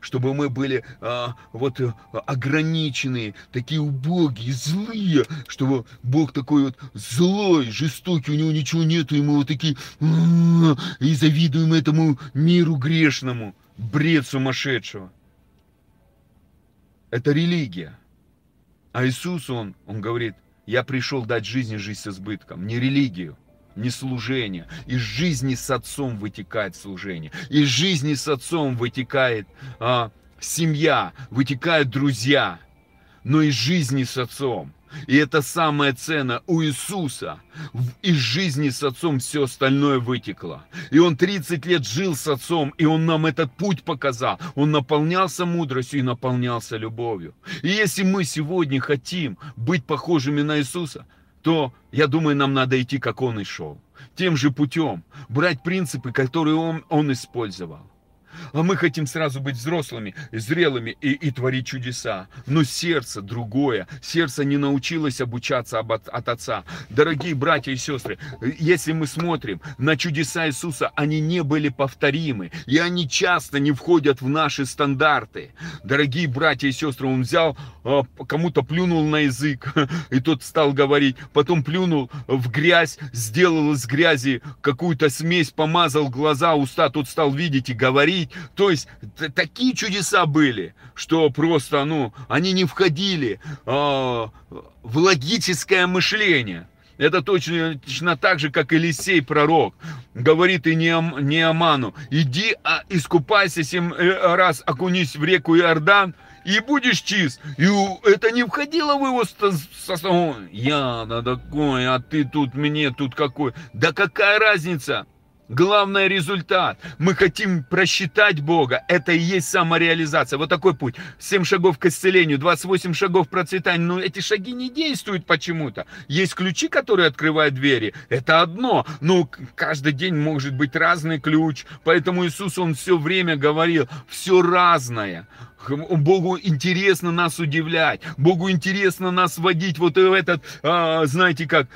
чтобы мы были а, вот а, ограниченные, такие убогие, злые, чтобы Бог такой вот злой, жестокий, у него ничего нету, и мы вот такие и завидуем этому миру грешному, бред сумасшедшего. Это религия. А Иисус, Он, Он говорит, я пришел дать жизни жизнь с избытком, не религию, не служение. Из жизни с отцом вытекает служение. Из жизни с отцом вытекает а, семья, вытекают друзья. Но из жизни с отцом и это самая цена у Иисуса. Из жизни с Отцом все остальное вытекло. И Он 30 лет жил с Отцом, и Он нам этот путь показал. Он наполнялся мудростью и наполнялся любовью. И если мы сегодня хотим быть похожими на Иисуса, то, я думаю, нам надо идти, как Он и шел. Тем же путем. Брать принципы, которые Он, он использовал. А мы хотим сразу быть взрослыми, зрелыми и, и творить чудеса. Но сердце другое. Сердце не научилось обучаться об, от, от Отца. Дорогие братья и сестры, если мы смотрим на чудеса Иисуса, они не были повторимы. И они часто не входят в наши стандарты. Дорогие братья и сестры, он взял, а, кому-то плюнул на язык, и тот стал говорить. Потом плюнул в грязь, сделал из грязи какую-то смесь, помазал глаза, уста, тот стал видеть и говорить говорить. То есть такие чудеса были, что просто, ну, они не входили э, в логическое мышление. Это точно, точно так же, как Елисей, пророк, говорит и Неаману, иди а, искупайся семь э, раз, окунись в реку Иордан, и будешь чист. И это не входило в его состав. Я на такой, а ты тут мне тут какой. Да какая разница? Главное результат. Мы хотим просчитать Бога. Это и есть самореализация. Вот такой путь. 7 шагов к исцелению, 28 шагов процветания. Но эти шаги не действуют почему-то. Есть ключи, которые открывают двери. Это одно. Но каждый день может быть разный ключ. Поэтому Иисус, Он все время говорил, все разное. Богу интересно нас удивлять, Богу интересно нас водить вот в этот, а, знаете как,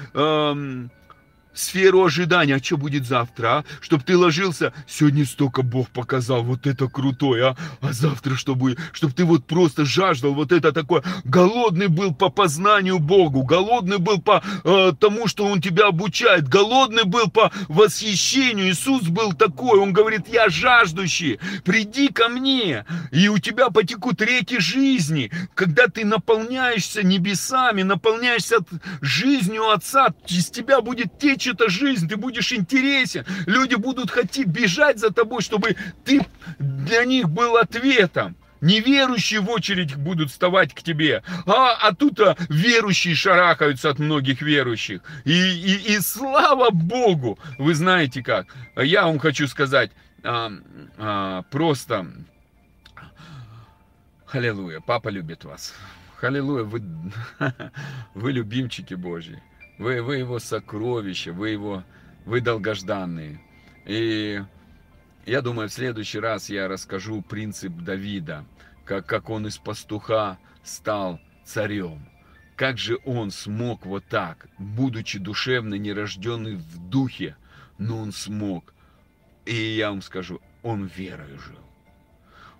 сферу ожидания, а что будет завтра, а? Чтоб ты ложился, сегодня столько Бог показал, вот это крутое, а, а завтра что будет? Чтоб ты вот просто жаждал, вот это такое, голодный был по познанию Богу, голодный был по э, тому, что Он тебя обучает, голодный был по восхищению, Иисус был такой, Он говорит, я жаждущий, приди ко мне, и у тебя потекут реки жизни, когда ты наполняешься небесами, наполняешься жизнью Отца, из тебя будет течь эта жизнь, ты будешь интересен, люди будут хотеть бежать за тобой, чтобы ты для них был ответом. Неверующие в очередь будут вставать к тебе, а, а тут а, верующие шарахаются от многих верующих. И, и, и слава Богу, вы знаете как. Я вам хочу сказать, а, а, просто, аллилуйя, папа любит вас. Аллилуйя, вы, вы любимчики Божьи. Вы, вы его сокровища, вы его, вы долгожданные. И я думаю, в следующий раз я расскажу принцип Давида, как, как он из пастуха стал царем. Как же он смог вот так, будучи душевно нерожденный в духе, но он смог. И я вам скажу, он верою жил.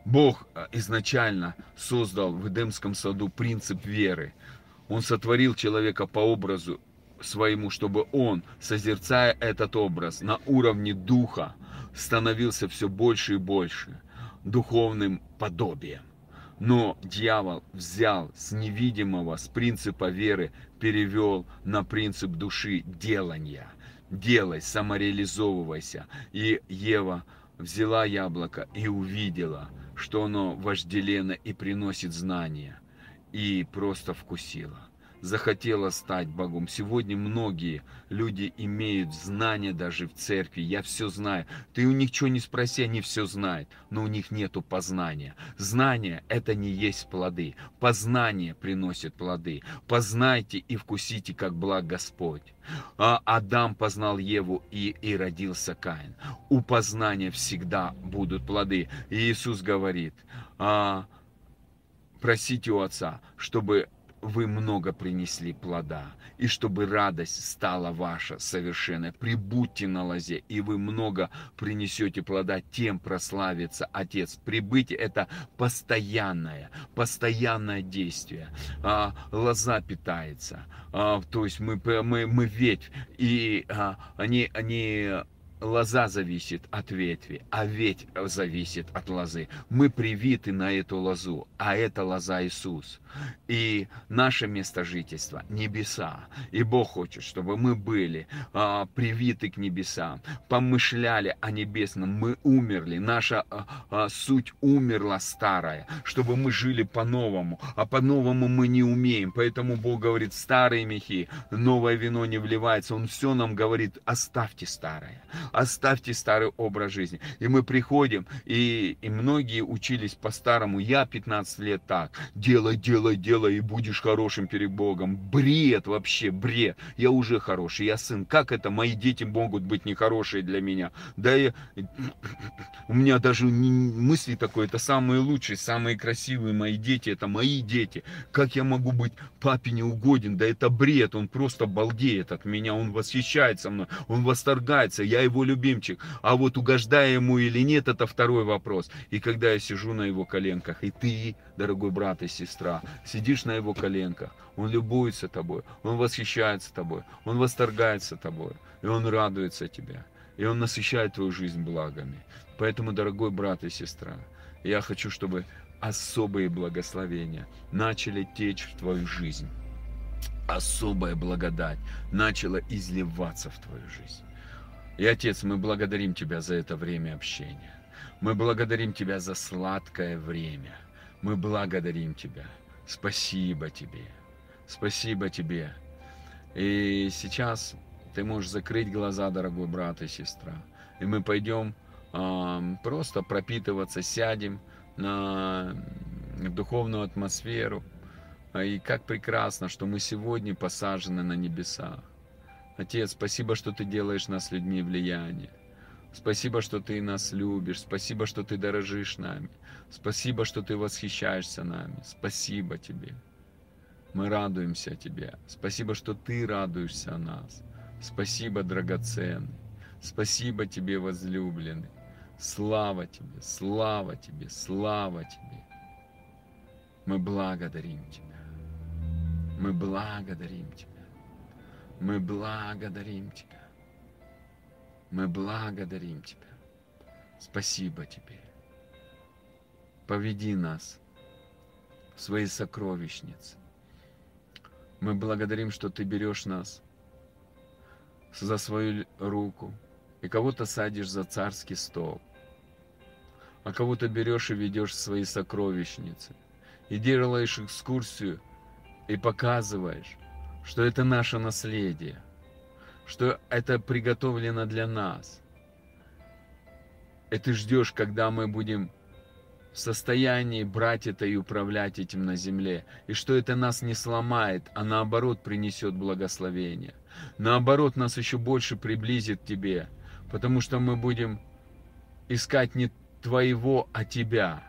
Бог а, изначально создал в Эдемском саду принцип веры. Он сотворил человека по образу своему, чтобы он, созерцая этот образ на уровне духа, становился все больше и больше духовным подобием. Но дьявол взял с невидимого, с принципа веры, перевел на принцип души делания. Делай, самореализовывайся. И Ева взяла яблоко и увидела, что оно вожделенно и приносит знания. И просто вкусила захотела стать Богом. Сегодня многие люди имеют знания даже в церкви. Я все знаю. Ты у них что не спроси, они все знают. Но у них нету познания. Знание это не есть плоды. Познание приносит плоды. Познайте и вкусите, как благ Господь. А Адам познал Еву и, и родился Каин. У познания всегда будут плоды. И Иисус говорит, а, просите у Отца, чтобы вы много принесли плода, и чтобы радость стала ваша совершенная. Прибудьте на лозе, и вы много принесете плода, тем прославится Отец. Прибытие – это постоянное, постоянное действие. А, лоза питается, а, то есть мы, мы, мы ветвь, и а, они, они лоза зависит от ветви, а ветвь зависит от лозы. Мы привиты на эту лозу, а это лоза Иисус. И наше место жительства – небеса. И Бог хочет, чтобы мы были а, привиты к небесам, помышляли о небесном. Мы умерли, наша а, а, суть умерла старая, чтобы мы жили по-новому. А по-новому мы не умеем. Поэтому Бог говорит, старые мехи, новое вино не вливается. Он все нам говорит, оставьте старое оставьте старый образ жизни. И мы приходим, и, и многие учились по-старому. Я 15 лет так. Делай, делай, делай, и будешь хорошим перед Богом. Бред вообще, бред. Я уже хороший, я сын. Как это мои дети могут быть нехорошие для меня? Да я... У меня даже мысли такой, это самые лучшие, самые красивые мои дети, это мои дети. Как я могу быть папе неугоден? Да это бред, он просто балдеет от меня, он восхищается мной, он восторгается, я его любимчик. А вот угождая ему или нет, это второй вопрос. И когда я сижу на его коленках, и ты, дорогой брат и сестра, сидишь на его коленках, он любуется тобой, он восхищается тобой, он восторгается тобой, и он радуется тебе, и он насыщает твою жизнь благами. Поэтому, дорогой брат и сестра, я хочу, чтобы особые благословения начали течь в твою жизнь. Особая благодать начала изливаться в твою жизнь. И, Отец, мы благодарим Тебя за это время общения. Мы благодарим Тебя за сладкое время. Мы благодарим Тебя. Спасибо Тебе. Спасибо Тебе. И сейчас ты можешь закрыть глаза, дорогой брат и сестра. И мы пойдем э, просто пропитываться, сядем на духовную атмосферу. И как прекрасно, что мы сегодня посажены на небесах. Отец, спасибо, что Ты делаешь нас людьми влияния. Спасибо, что Ты нас любишь. Спасибо, что Ты дорожишь нами. Спасибо, что Ты восхищаешься нами. Спасибо Тебе. Мы радуемся Тебе. Спасибо, что Ты радуешься нас. Спасибо, драгоценный. Спасибо Тебе, возлюбленный. Слава Тебе, слава Тебе, слава Тебе. Мы благодарим Тебя. Мы благодарим Тебя. Мы благодарим Тебя. Мы благодарим Тебя. Спасибо Тебе. Поведи нас в свои сокровищницы. Мы благодарим, что Ты берешь нас за свою руку и кого-то садишь за царский стол, а кого-то берешь и ведешь в свои сокровищницы, и делаешь экскурсию и показываешь, что это наше наследие, что это приготовлено для нас. И ты ждешь, когда мы будем в состоянии брать это и управлять этим на земле. И что это нас не сломает, а наоборот принесет благословение. Наоборот нас еще больше приблизит к тебе. Потому что мы будем искать не твоего, а тебя.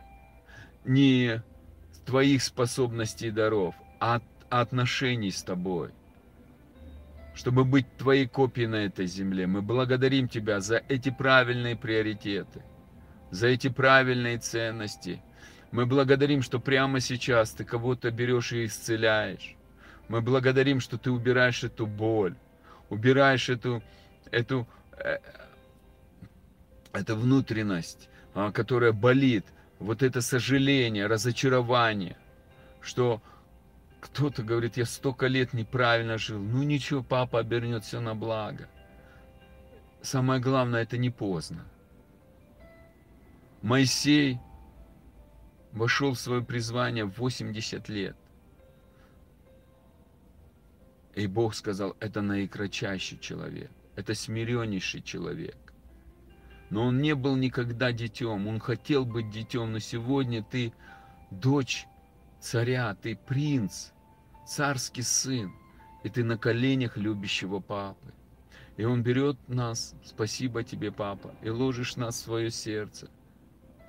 Не твоих способностей и даров, а отношений с тобой чтобы быть твоей копией на этой земле. Мы благодарим Тебя за эти правильные приоритеты, за эти правильные ценности. Мы благодарим, что прямо сейчас Ты кого-то берешь и исцеляешь. Мы благодарим, что Ты убираешь эту боль, убираешь эту, эту, э, эту внутренность, а, которая болит, вот это сожаление, разочарование, что кто-то говорит, я столько лет неправильно жил. Ну ничего, папа обернет все на благо. Самое главное, это не поздно. Моисей вошел в свое призвание в 80 лет. И Бог сказал, это наикратчайший человек, это смиреннейший человек. Но он не был никогда детем, он хотел быть детем, но сегодня ты дочь царя, ты принц, царский сын, и ты на коленях любящего папы. И он берет нас, спасибо тебе, папа, и ложишь нас в свое сердце.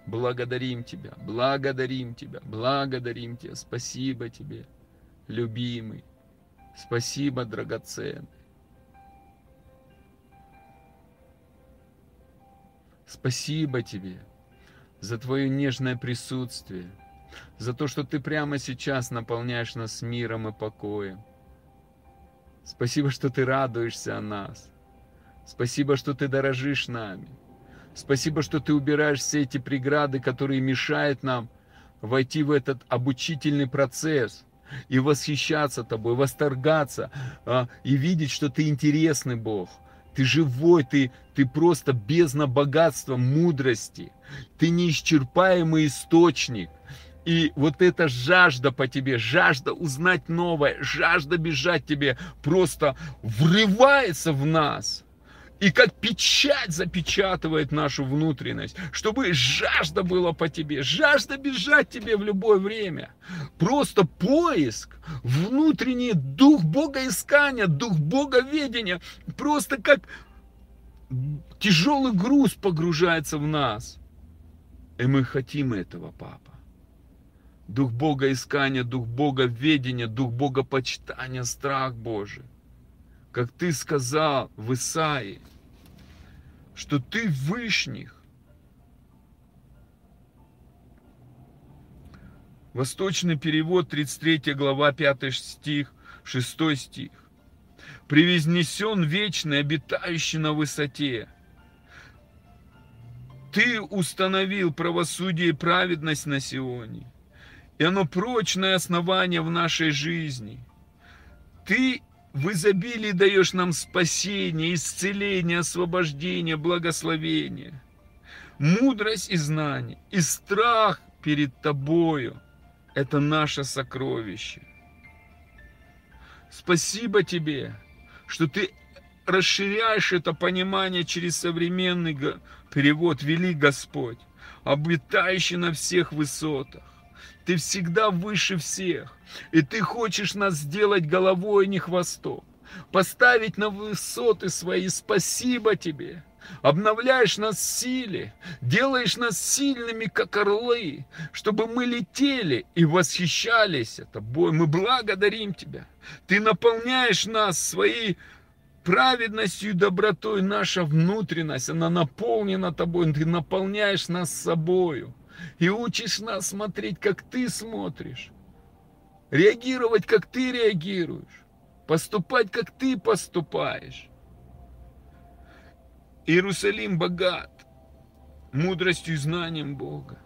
Благодарим тебя, благодарим тебя, благодарим тебя, спасибо тебе, любимый, спасибо, драгоценный. Спасибо тебе за твое нежное присутствие – за то, что ты прямо сейчас наполняешь нас миром и покоем. Спасибо, что ты радуешься о нас. Спасибо, что ты дорожишь нами. Спасибо, что ты убираешь все эти преграды, которые мешают нам войти в этот обучительный процесс и восхищаться тобой, восторгаться а, и видеть, что ты интересный Бог. Ты живой, ты, ты просто бездна богатства, мудрости. Ты неисчерпаемый источник. И вот эта жажда по тебе, жажда узнать новое, жажда бежать тебе просто врывается в нас. И как печать запечатывает нашу внутренность, чтобы жажда была по тебе, жажда бежать тебе в любое время. Просто поиск, внутренний дух Бога искания, дух Бога ведения, просто как тяжелый груз погружается в нас. И мы хотим этого, папа. Дух Бога искания, Дух Бога ведения, Дух Бога почитания, страх Божий. Как ты сказал в Исаии, что ты вышних. Восточный перевод, 33 глава, 5 стих, 6 стих. «Превознесен вечный, обитающий на высоте. Ты установил правосудие и праведность на Сионе и оно прочное основание в нашей жизни. Ты в изобилии даешь нам спасение, исцеление, освобождение, благословение. Мудрость и знание, и страх перед Тобою – это наше сокровище. Спасибо Тебе, что Ты расширяешь это понимание через современный перевод «Вели Господь», обитающий на всех высотах. Ты всегда выше всех. И ты хочешь нас сделать головой, а не хвостом. Поставить на высоты свои. Спасибо тебе. Обновляешь нас в силе, делаешь нас сильными, как орлы, чтобы мы летели и восхищались тобой. Мы благодарим тебя. Ты наполняешь нас своей праведностью и добротой. Наша внутренность, она наполнена тобой. Ты наполняешь нас собою и учишь нас смотреть, как ты смотришь, реагировать, как ты реагируешь, поступать, как ты поступаешь. Иерусалим богат мудростью и знанием Бога.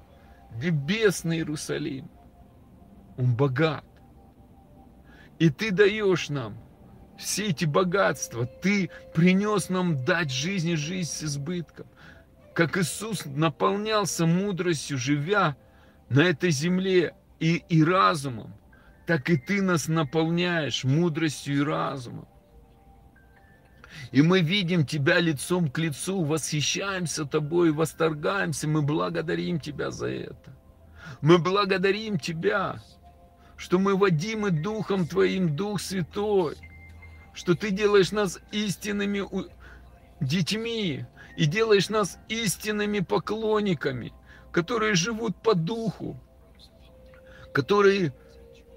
Небесный Иерусалим, он богат. И ты даешь нам все эти богатства, ты принес нам дать жизни жизнь с избытком как Иисус наполнялся мудростью, живя на этой земле и, и разумом, так и ты нас наполняешь мудростью и разумом. И мы видим Тебя лицом к лицу, восхищаемся Тобой, восторгаемся, мы благодарим Тебя за это. Мы благодарим Тебя, что мы водимы Духом Твоим, Дух Святой, что Ты делаешь нас истинными детьми и делаешь нас истинными поклонниками, которые живут по Духу, которые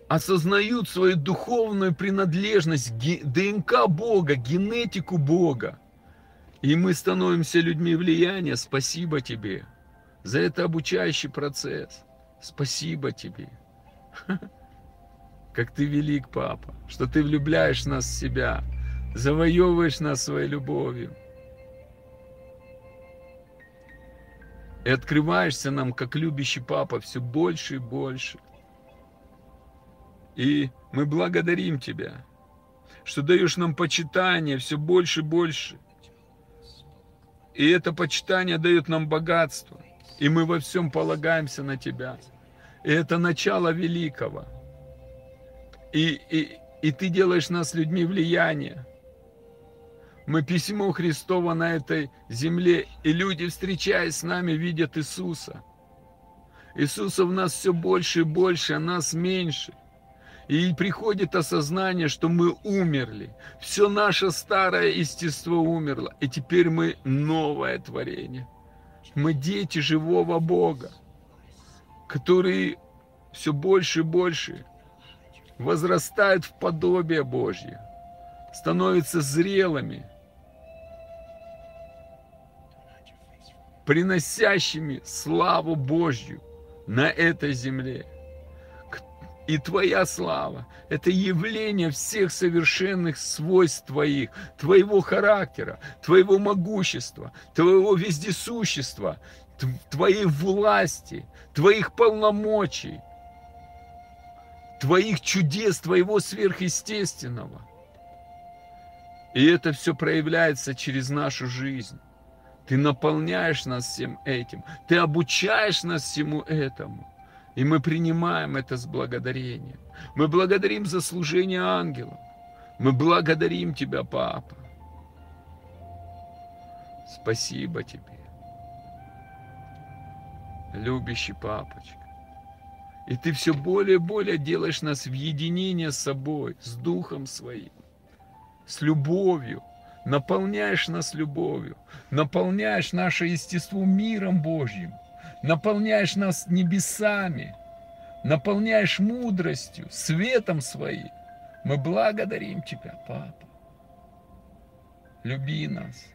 осознают свою духовную принадлежность, ДНК Бога, генетику Бога. И мы становимся людьми влияния. Спасибо тебе за это обучающий процесс. Спасибо тебе. Как ты велик, папа, что ты влюбляешь нас в себя, завоевываешь нас своей любовью. И открываешься нам, как любящий папа, все больше и больше. И мы благодарим Тебя, что даешь нам почитание все больше и больше. И это почитание дает нам богатство. И мы во всем полагаемся на Тебя. И это начало великого. И, и, и Ты делаешь нас людьми влияния. Мы письмо Христово на этой земле, и люди, встречаясь с нами, видят Иисуса. Иисуса в нас все больше и больше, а нас меньше – и приходит осознание, что мы умерли. Все наше старое естество умерло. И теперь мы новое творение. Мы дети живого Бога, которые все больше и больше возрастают в подобие Божье, становятся зрелыми, приносящими славу Божью на этой земле – и Твоя слава – это явление всех совершенных свойств Твоих, Твоего характера, Твоего могущества, Твоего вездесущества, Твоей власти, Твоих полномочий, Твоих чудес, Твоего сверхъестественного. И это все проявляется через нашу жизнь. Ты наполняешь нас всем этим, Ты обучаешь нас всему этому – и мы принимаем это с благодарением. Мы благодарим за служение ангелам. Мы благодарим Тебя, Папа. Спасибо Тебе. Любящий папочка. И Ты все более и более делаешь нас в единение с собой, с Духом Своим, с любовью. Наполняешь нас любовью, наполняешь наше естество миром Божьим – наполняешь нас небесами, наполняешь мудростью, светом своим. Мы благодарим Тебя, Папа. Люби нас.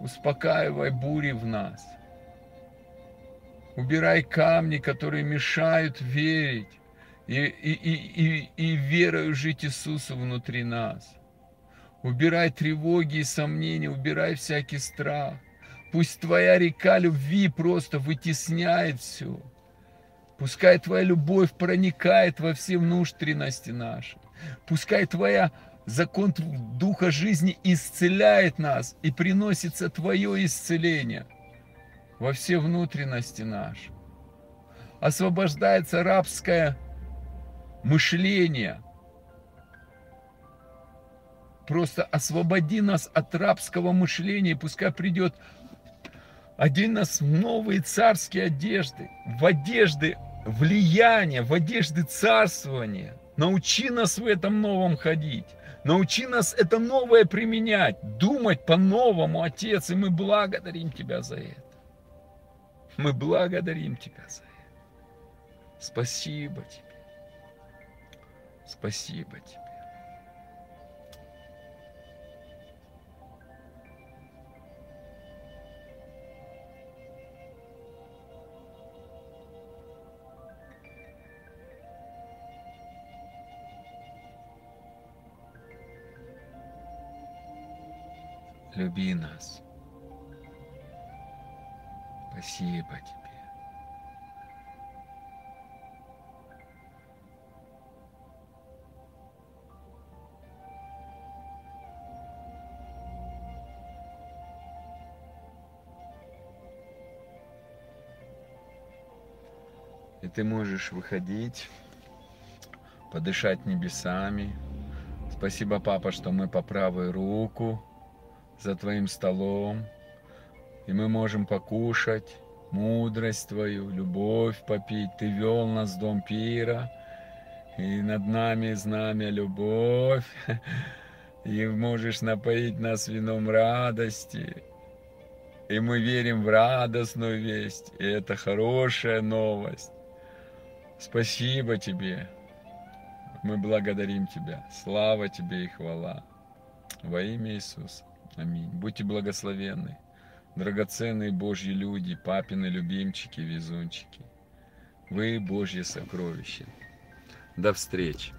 Успокаивай бури в нас. Убирай камни, которые мешают верить и, и, и, и, и верою жить Иисусу внутри нас. Убирай тревоги и сомнения, убирай всякий страх. Пусть твоя река любви просто вытесняет все. Пускай твоя любовь проникает во все внутренности наши. Пускай твоя закон Духа жизни исцеляет нас и приносится твое исцеление во все внутренности наши. Освобождается рабское мышление. Просто освободи нас от рабского мышления, пускай придет Одень нас в новые царские одежды, в одежды влияния, в одежды царствования. Научи нас в этом новом ходить. Научи нас это новое применять, думать по-новому, Отец, и мы благодарим Тебя за это. Мы благодарим Тебя за это. Спасибо Тебе. Спасибо Тебе. Люби нас. Спасибо тебе. И ты можешь выходить, подышать небесами. Спасибо, папа, что мы по правую руку за твоим столом, и мы можем покушать, мудрость Твою, любовь попить. Ты вел нас в дом пира, и над нами знамя любовь. И можешь напоить нас вином радости. И мы верим в радостную весть. И это хорошая новость. Спасибо Тебе. Мы благодарим Тебя. Слава Тебе и хвала. Во имя Иисуса. Аминь. Будьте благословенны. Драгоценные Божьи люди, папины любимчики, везунчики. Вы Божье сокровище. До встречи.